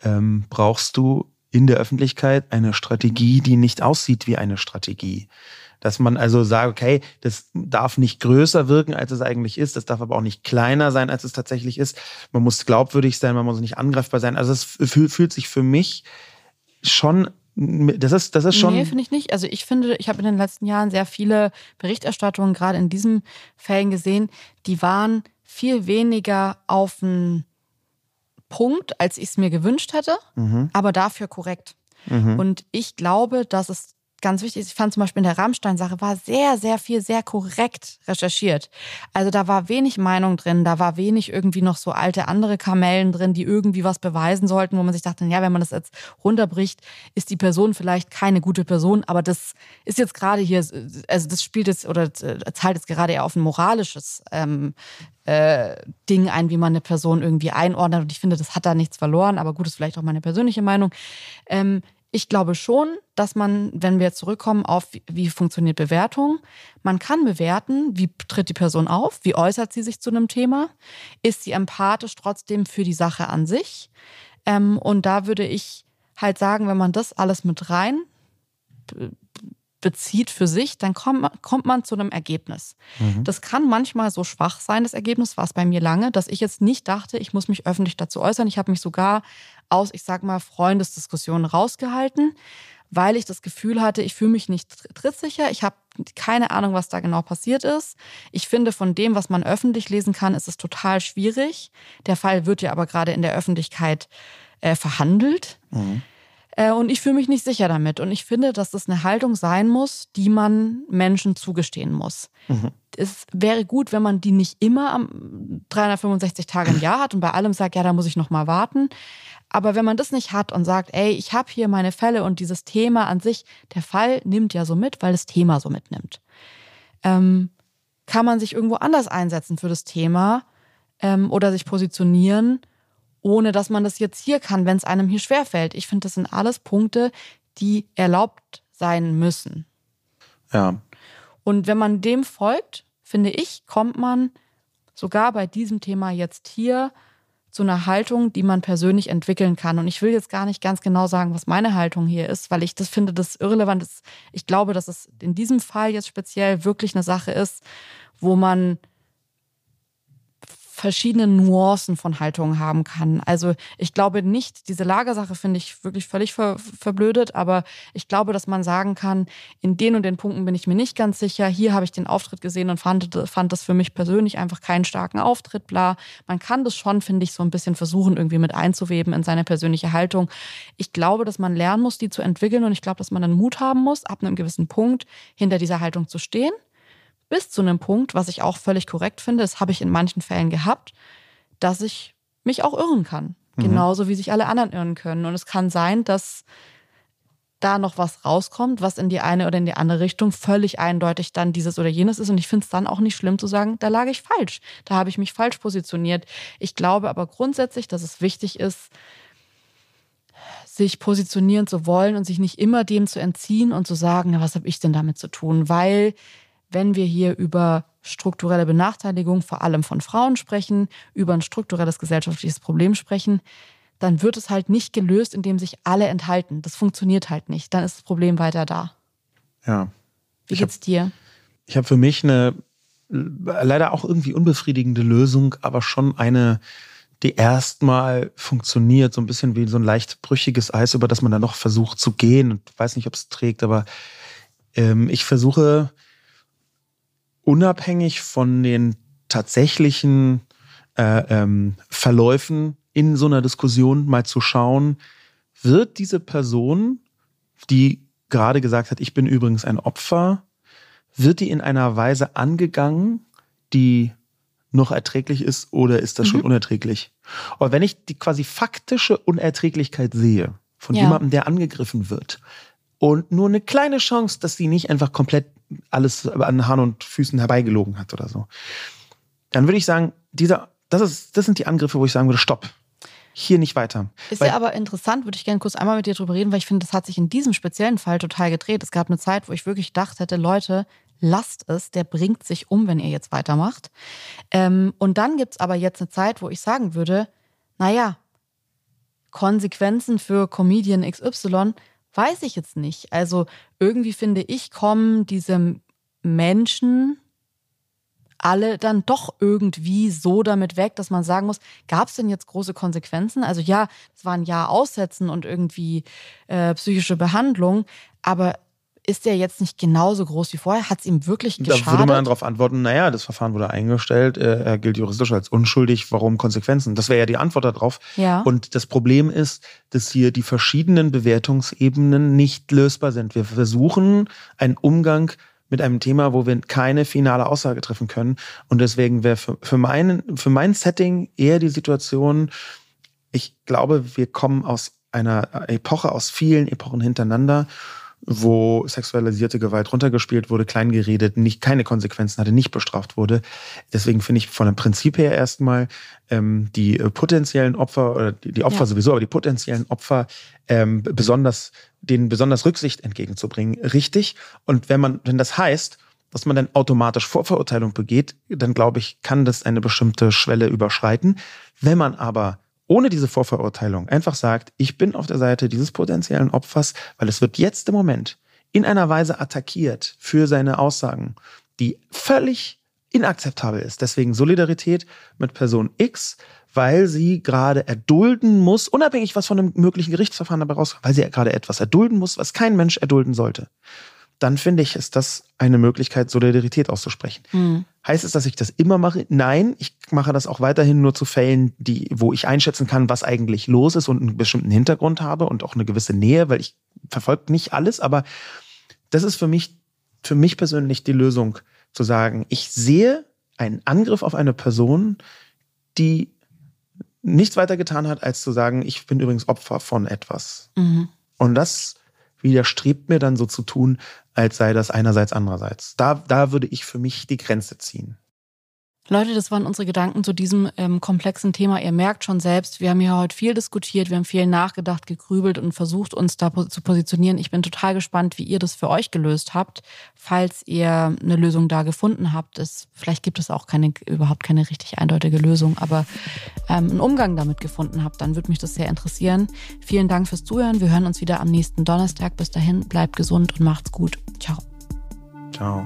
ähm, brauchst du in der Öffentlichkeit eine Strategie, die nicht aussieht wie eine Strategie. Dass man also sagt, okay, das darf nicht größer wirken, als es eigentlich ist, das darf aber auch nicht kleiner sein, als es tatsächlich ist. Man muss glaubwürdig sein, man muss nicht angreifbar sein. Also es fühlt sich für mich schon das ist, das ist schon. Nee, finde ich nicht. Also ich finde, ich habe in den letzten Jahren sehr viele Berichterstattungen gerade in diesen Fällen gesehen, die waren viel weniger auf den Punkt, als ich es mir gewünscht hätte, mhm. aber dafür korrekt. Mhm. Und ich glaube, dass es ganz wichtig ist, ich fand zum Beispiel in der Rammstein-Sache war sehr, sehr viel, sehr korrekt recherchiert. Also da war wenig Meinung drin, da war wenig irgendwie noch so alte andere Kamellen drin, die irgendwie was beweisen sollten, wo man sich dachte, ja, wenn man das jetzt runterbricht, ist die Person vielleicht keine gute Person, aber das ist jetzt gerade hier, also das spielt jetzt oder zahlt jetzt gerade eher auf ein moralisches ähm, äh, Ding ein, wie man eine Person irgendwie einordnet. Und ich finde, das hat da nichts verloren, aber gut, ist vielleicht auch meine persönliche Meinung. Ähm, ich glaube schon, dass man, wenn wir zurückkommen auf, wie, wie, funktioniert Bewertung, man kann bewerten, wie tritt die Person auf, wie äußert sie sich zu einem Thema, ist sie empathisch trotzdem für die Sache an sich. Ähm, und da würde ich halt sagen, wenn man das alles mit rein bezieht für sich, dann kommt, kommt man zu einem Ergebnis. Mhm. Das kann manchmal so schwach sein, das Ergebnis war es bei mir lange, dass ich jetzt nicht dachte, ich muss mich öffentlich dazu äußern. Ich habe mich sogar aus, ich sag mal, Freundesdiskussionen rausgehalten, weil ich das Gefühl hatte, ich fühle mich nicht trittsicher, ich habe keine Ahnung, was da genau passiert ist. Ich finde, von dem, was man öffentlich lesen kann, ist es total schwierig. Der Fall wird ja aber gerade in der Öffentlichkeit äh, verhandelt. Mhm. Äh, und ich fühle mich nicht sicher damit. Und ich finde, dass das eine Haltung sein muss, die man Menschen zugestehen muss. Mhm. Es wäre gut, wenn man die nicht immer am 365 Tage im Jahr hat und bei allem sagt, ja, da muss ich noch mal warten. Aber wenn man das nicht hat und sagt, ey, ich habe hier meine Fälle und dieses Thema an sich, der Fall nimmt ja so mit, weil das Thema so mitnimmt, ähm, kann man sich irgendwo anders einsetzen für das Thema ähm, oder sich positionieren ohne dass man das jetzt hier kann, wenn es einem hier schwerfällt. Ich finde, das sind alles Punkte, die erlaubt sein müssen. Ja. Und wenn man dem folgt, finde ich, kommt man sogar bei diesem Thema jetzt hier zu einer Haltung, die man persönlich entwickeln kann. Und ich will jetzt gar nicht ganz genau sagen, was meine Haltung hier ist, weil ich das finde, das irrelevant ist. Ich glaube, dass es in diesem Fall jetzt speziell wirklich eine Sache ist, wo man verschiedene Nuancen von Haltungen haben kann. Also ich glaube nicht, diese Lagersache finde ich wirklich völlig ver verblödet, aber ich glaube, dass man sagen kann, in den und den Punkten bin ich mir nicht ganz sicher. Hier habe ich den Auftritt gesehen und fand, fand das für mich persönlich einfach keinen starken Auftritt, bla. Man kann das schon, finde ich, so ein bisschen versuchen, irgendwie mit einzuweben in seine persönliche Haltung. Ich glaube, dass man lernen muss, die zu entwickeln und ich glaube, dass man dann Mut haben muss, ab einem gewissen Punkt hinter dieser Haltung zu stehen bis zu einem Punkt, was ich auch völlig korrekt finde, das habe ich in manchen Fällen gehabt, dass ich mich auch irren kann. Mhm. Genauso wie sich alle anderen irren können. Und es kann sein, dass da noch was rauskommt, was in die eine oder in die andere Richtung völlig eindeutig dann dieses oder jenes ist. Und ich finde es dann auch nicht schlimm zu sagen, da lag ich falsch. Da habe ich mich falsch positioniert. Ich glaube aber grundsätzlich, dass es wichtig ist, sich positionieren zu wollen und sich nicht immer dem zu entziehen und zu sagen, na, was habe ich denn damit zu tun? Weil wenn wir hier über strukturelle Benachteiligung vor allem von Frauen sprechen, über ein strukturelles gesellschaftliches Problem sprechen, dann wird es halt nicht gelöst, indem sich alle enthalten. Das funktioniert halt nicht. Dann ist das Problem weiter da. Ja. Wie geht's hab, dir? Ich habe für mich eine leider auch irgendwie unbefriedigende Lösung, aber schon eine, die erstmal funktioniert, so ein bisschen wie so ein leicht brüchiges Eis, über das man dann noch versucht zu gehen und weiß nicht, ob es trägt, aber ähm, ich versuche unabhängig von den tatsächlichen äh, ähm, Verläufen in so einer Diskussion mal zu schauen, wird diese Person, die gerade gesagt hat, ich bin übrigens ein Opfer, wird die in einer Weise angegangen, die noch erträglich ist oder ist das mhm. schon unerträglich? Und wenn ich die quasi faktische Unerträglichkeit sehe von ja. jemandem, der angegriffen wird, und nur eine kleine Chance, dass sie nicht einfach komplett alles an Haaren und Füßen herbeigelogen hat oder so. Dann würde ich sagen, dieser, das, ist, das sind die Angriffe, wo ich sagen würde, stopp. Hier nicht weiter. Ist weil, ja aber interessant, würde ich gerne kurz einmal mit dir drüber reden, weil ich finde, das hat sich in diesem speziellen Fall total gedreht. Es gab eine Zeit, wo ich wirklich gedacht hätte, Leute, lasst es, der bringt sich um, wenn ihr jetzt weitermacht. Ähm, und dann gibt es aber jetzt eine Zeit, wo ich sagen würde, naja, Konsequenzen für Comedian XY weiß ich jetzt nicht. Also irgendwie finde ich, kommen diese Menschen alle dann doch irgendwie so damit weg, dass man sagen muss, gab es denn jetzt große Konsequenzen? Also ja, es war ein Jahr Aussetzen und irgendwie äh, psychische Behandlung, aber ist der jetzt nicht genauso groß wie vorher? Hat es ihm wirklich geschadet? Da würde man dann darauf antworten, naja, das Verfahren wurde eingestellt, äh, er gilt juristisch als unschuldig, warum Konsequenzen? Das wäre ja die Antwort darauf. Ja. Und das Problem ist, dass hier die verschiedenen Bewertungsebenen nicht lösbar sind. Wir versuchen einen Umgang mit einem Thema, wo wir keine finale Aussage treffen können. Und deswegen wäre für, für, mein, für mein Setting eher die Situation, ich glaube, wir kommen aus einer Epoche, aus vielen Epochen hintereinander wo sexualisierte Gewalt runtergespielt wurde, kleingeredet, nicht keine Konsequenzen hatte, nicht bestraft wurde. Deswegen finde ich von dem Prinzip her erstmal ähm, die äh, potenziellen Opfer oder die, die Opfer ja. sowieso, aber die potenziellen Opfer ähm, besonders denen besonders Rücksicht entgegenzubringen, richtig. Und wenn man, wenn das heißt, dass man dann automatisch Vorverurteilung begeht, dann glaube ich, kann das eine bestimmte Schwelle überschreiten. Wenn man aber ohne diese Vorverurteilung einfach sagt, ich bin auf der Seite dieses potenziellen Opfers, weil es wird jetzt im Moment in einer Weise attackiert für seine Aussagen, die völlig inakzeptabel ist. Deswegen Solidarität mit Person X, weil sie gerade erdulden muss, unabhängig was von einem möglichen Gerichtsverfahren dabei rauskommt, weil sie gerade etwas erdulden muss, was kein Mensch erdulden sollte dann finde ich, ist das eine Möglichkeit, Solidarität auszusprechen. Mhm. Heißt es, dass ich das immer mache? Nein, ich mache das auch weiterhin nur zu Fällen, die, wo ich einschätzen kann, was eigentlich los ist und einen bestimmten Hintergrund habe und auch eine gewisse Nähe, weil ich verfolge nicht alles, aber das ist für mich, für mich persönlich die Lösung, zu sagen, ich sehe einen Angriff auf eine Person, die nichts weiter getan hat, als zu sagen, ich bin übrigens Opfer von etwas. Mhm. Und das widerstrebt mir dann so zu tun, als sei das einerseits andererseits. Da, da würde ich für mich die Grenze ziehen. Leute, das waren unsere Gedanken zu diesem ähm, komplexen Thema. Ihr merkt schon selbst, wir haben hier heute viel diskutiert, wir haben viel nachgedacht, gegrübelt und versucht, uns da zu positionieren. Ich bin total gespannt, wie ihr das für euch gelöst habt, falls ihr eine Lösung da gefunden habt. Es, vielleicht gibt es auch keine, überhaupt keine richtig eindeutige Lösung, aber ähm, einen Umgang damit gefunden habt, dann würde mich das sehr interessieren. Vielen Dank fürs Zuhören. Wir hören uns wieder am nächsten Donnerstag. Bis dahin, bleibt gesund und macht's gut. Ciao. Ciao.